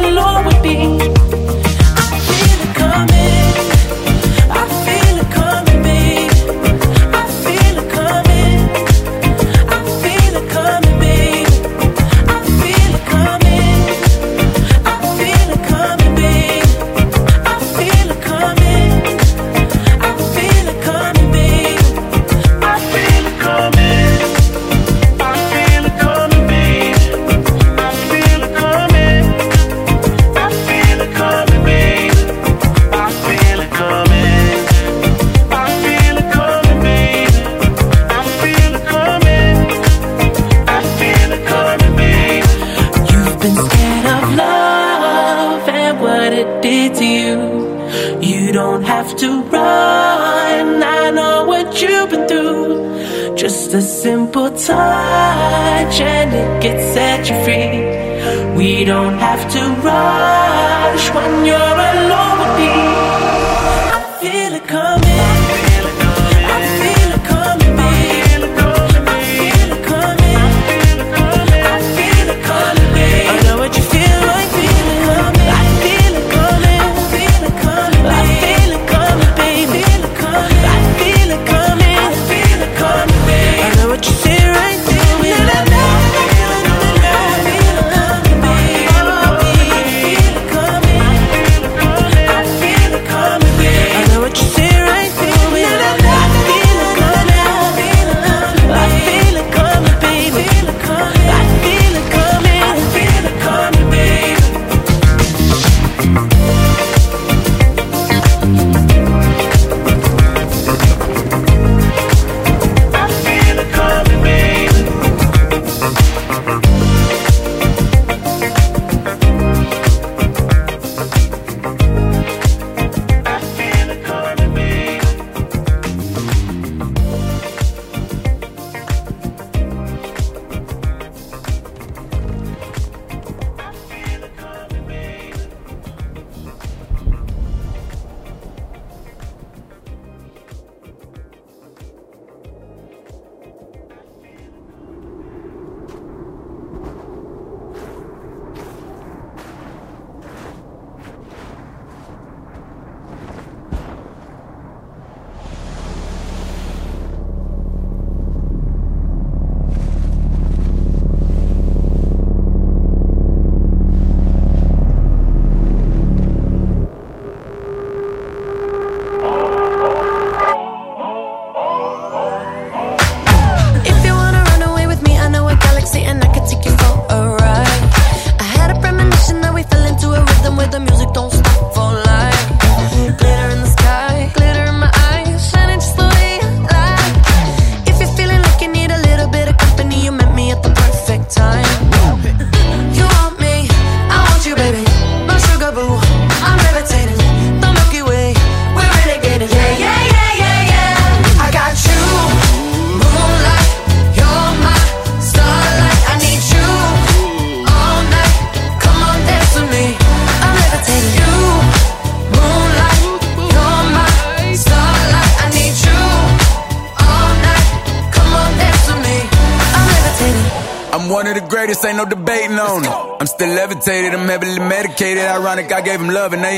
touch and it gets set you free. We don't have to rush when you're.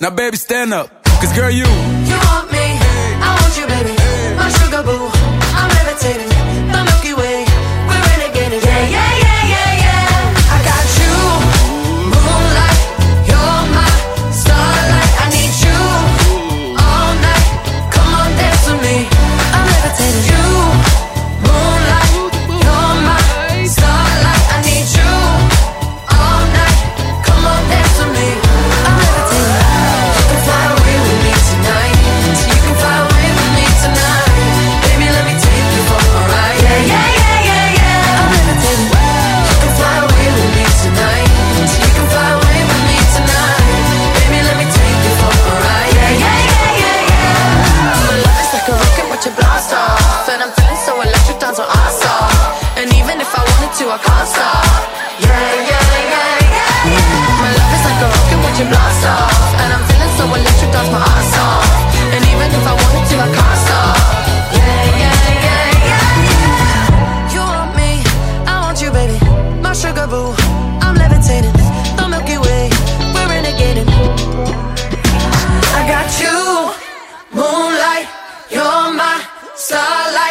Now, baby, stand up. Cause, girl, you.